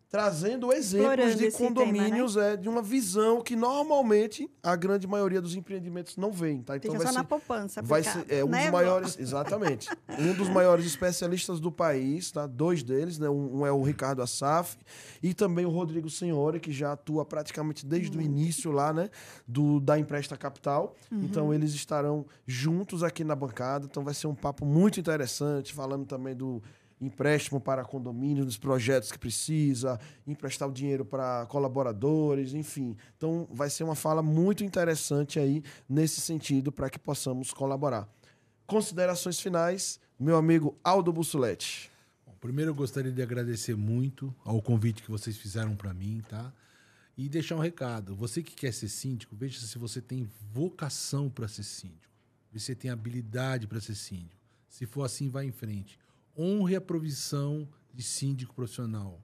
S1: trazendo exemplos de condomínios tema, né? é, de uma visão que normalmente a grande maioria dos empreendimentos não vem, tá?
S2: Então Fica vai só ser, na poupança.
S1: Vai ser é, um né, dos maiores, exatamente, um dos maiores especialistas do país, tá? Dois deles, né? Um, um, é o Ricardo Assaf e também o Rodrigo Senhora, que já atua praticamente desde uhum. o início lá, né? Do da Empresta Capital. Uhum. Então eles estarão juntos aqui na bancada. Então vai ser um papo muito interessante, falando também do empréstimo para condomínio, dos projetos que precisa, emprestar o dinheiro para colaboradores, enfim. Então, vai ser uma fala muito interessante aí nesse sentido para que possamos colaborar. Considerações finais, meu amigo Aldo Bussolete.
S3: Primeiro, eu gostaria de agradecer muito ao convite que vocês fizeram para mim, tá? E deixar um recado. Você que quer ser síndico, veja se você tem vocação para ser síndico. Se você tem habilidade para ser síndico. Se for assim, vá em frente honre a provisão de síndico profissional.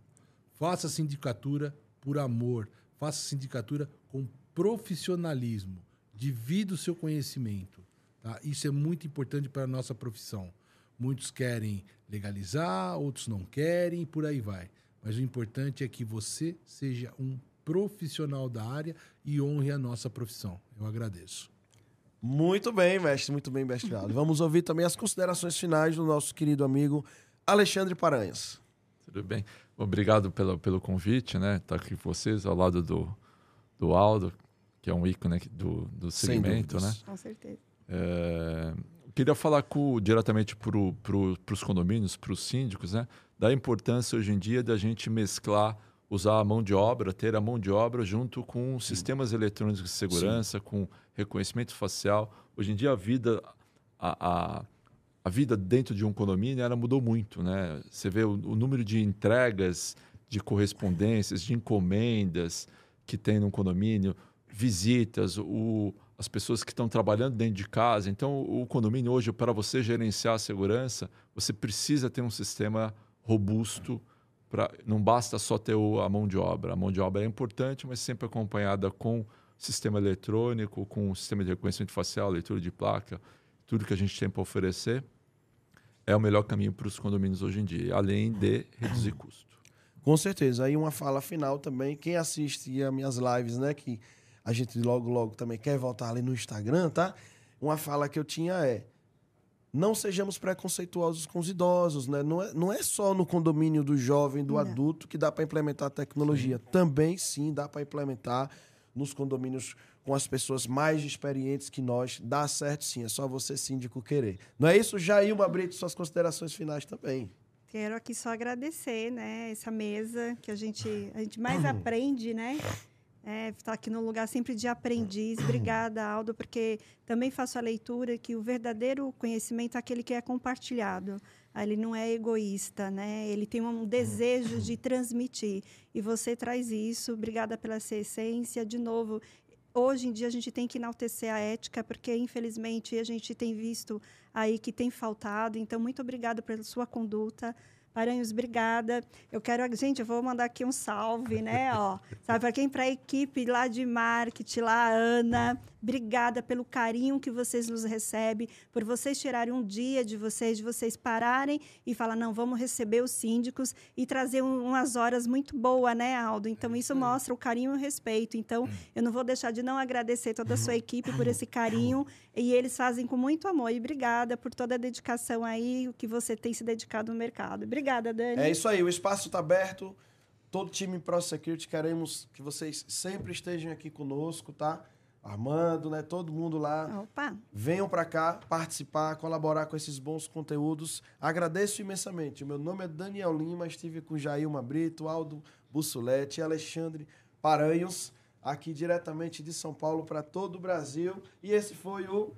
S3: Faça sindicatura por amor. Faça sindicatura com profissionalismo. Divida o seu conhecimento. Tá? Isso é muito importante para a nossa profissão. Muitos querem legalizar, outros não querem, e por aí vai. Mas o importante é que você seja um profissional da área e honre a nossa profissão. Eu agradeço.
S1: Muito bem, mestre, muito bem, mestre Aldo. Vamos ouvir também as considerações finais do nosso querido amigo Alexandre Paranhas.
S4: Tudo bem. Obrigado pelo, pelo convite, né? Estar tá aqui com vocês ao lado do, do Aldo, que é um ícone do, do segmento, né?
S2: Com certeza.
S4: É, queria falar com, diretamente para pro, os condomínios, para os síndicos, né? Da importância hoje em dia da gente mesclar usar a mão de obra, ter a mão de obra junto com sistemas eletrônicos de segurança, Sim. com reconhecimento facial. Hoje em dia a vida a, a, a, vida dentro de um condomínio ela mudou muito, né? Você vê o, o número de entregas, de correspondências, de encomendas que tem num condomínio, visitas, o, as pessoas que estão trabalhando dentro de casa. Então, o condomínio hoje, para você gerenciar a segurança, você precisa ter um sistema robusto Pra, não basta só ter o, a mão de obra. A mão de obra é importante, mas sempre acompanhada com sistema eletrônico, com sistema de reconhecimento facial, leitura de placa, tudo que a gente tem para oferecer é o melhor caminho para os condomínios hoje em dia, além de reduzir custo.
S1: Com certeza. Aí uma fala final também, quem assiste as minhas lives, né, que a gente logo logo também quer voltar ali no Instagram, tá? Uma fala que eu tinha é: não sejamos preconceituosos com os idosos, né? Não é, não é só no condomínio do jovem, do não. adulto, que dá para implementar a tecnologia. Sim. Também, sim, dá para implementar nos condomínios com as pessoas mais experientes que nós. Dá certo, sim. É só você, síndico, querer. Não é isso, Jailma Brito? Suas considerações finais também.
S2: Quero aqui só agradecer, né? Essa mesa que a gente, a gente mais aprende, né? É, estar tá aqui no lugar sempre de aprendiz. Obrigada, Aldo, porque também faço a leitura que o verdadeiro conhecimento é aquele que é compartilhado. Ele não é egoísta, né? Ele tem um desejo de transmitir. E você traz isso. Obrigada pela sua essência. De novo, hoje em dia a gente tem que enaltecer a ética, porque infelizmente a gente tem visto aí que tem faltado. Então, muito obrigada pela sua conduta. Paranhos, obrigada. Eu quero, gente, eu vou mandar aqui um salve, né? Ó, sabe para quem? Para a equipe lá de marketing, lá a Ana, Obrigada pelo carinho que vocês nos recebem, por vocês tirarem um dia de vocês, de vocês pararem e falar, não, vamos receber os síndicos e trazer um, umas horas muito boas, né, Aldo? Então, isso mostra o carinho e o respeito. Então, eu não vou deixar de não agradecer toda a sua equipe por esse carinho e eles fazem com muito amor. E obrigada por toda a dedicação aí, o que você tem se dedicado no mercado. Obrigada, Dani.
S1: É isso aí, o espaço está aberto. Todo time ProSecurity, queremos que vocês sempre estejam aqui conosco, tá? Armando, né? Todo mundo lá.
S2: Opa.
S1: Venham para cá participar, colaborar com esses bons conteúdos. Agradeço imensamente. O meu nome é Daniel Lima, estive com Jailma Brito, Aldo Bussolete, Alexandre Paranhos, aqui diretamente de São Paulo para todo o Brasil. E esse foi o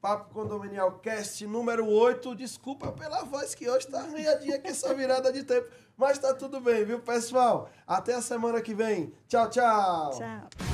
S1: Papo Condominial Cast número 8. Desculpa pela voz que hoje tá arranhadinha com essa virada de tempo. Mas tá tudo bem, viu, pessoal? Até a semana que vem. Tchau, tchau.
S2: Tchau.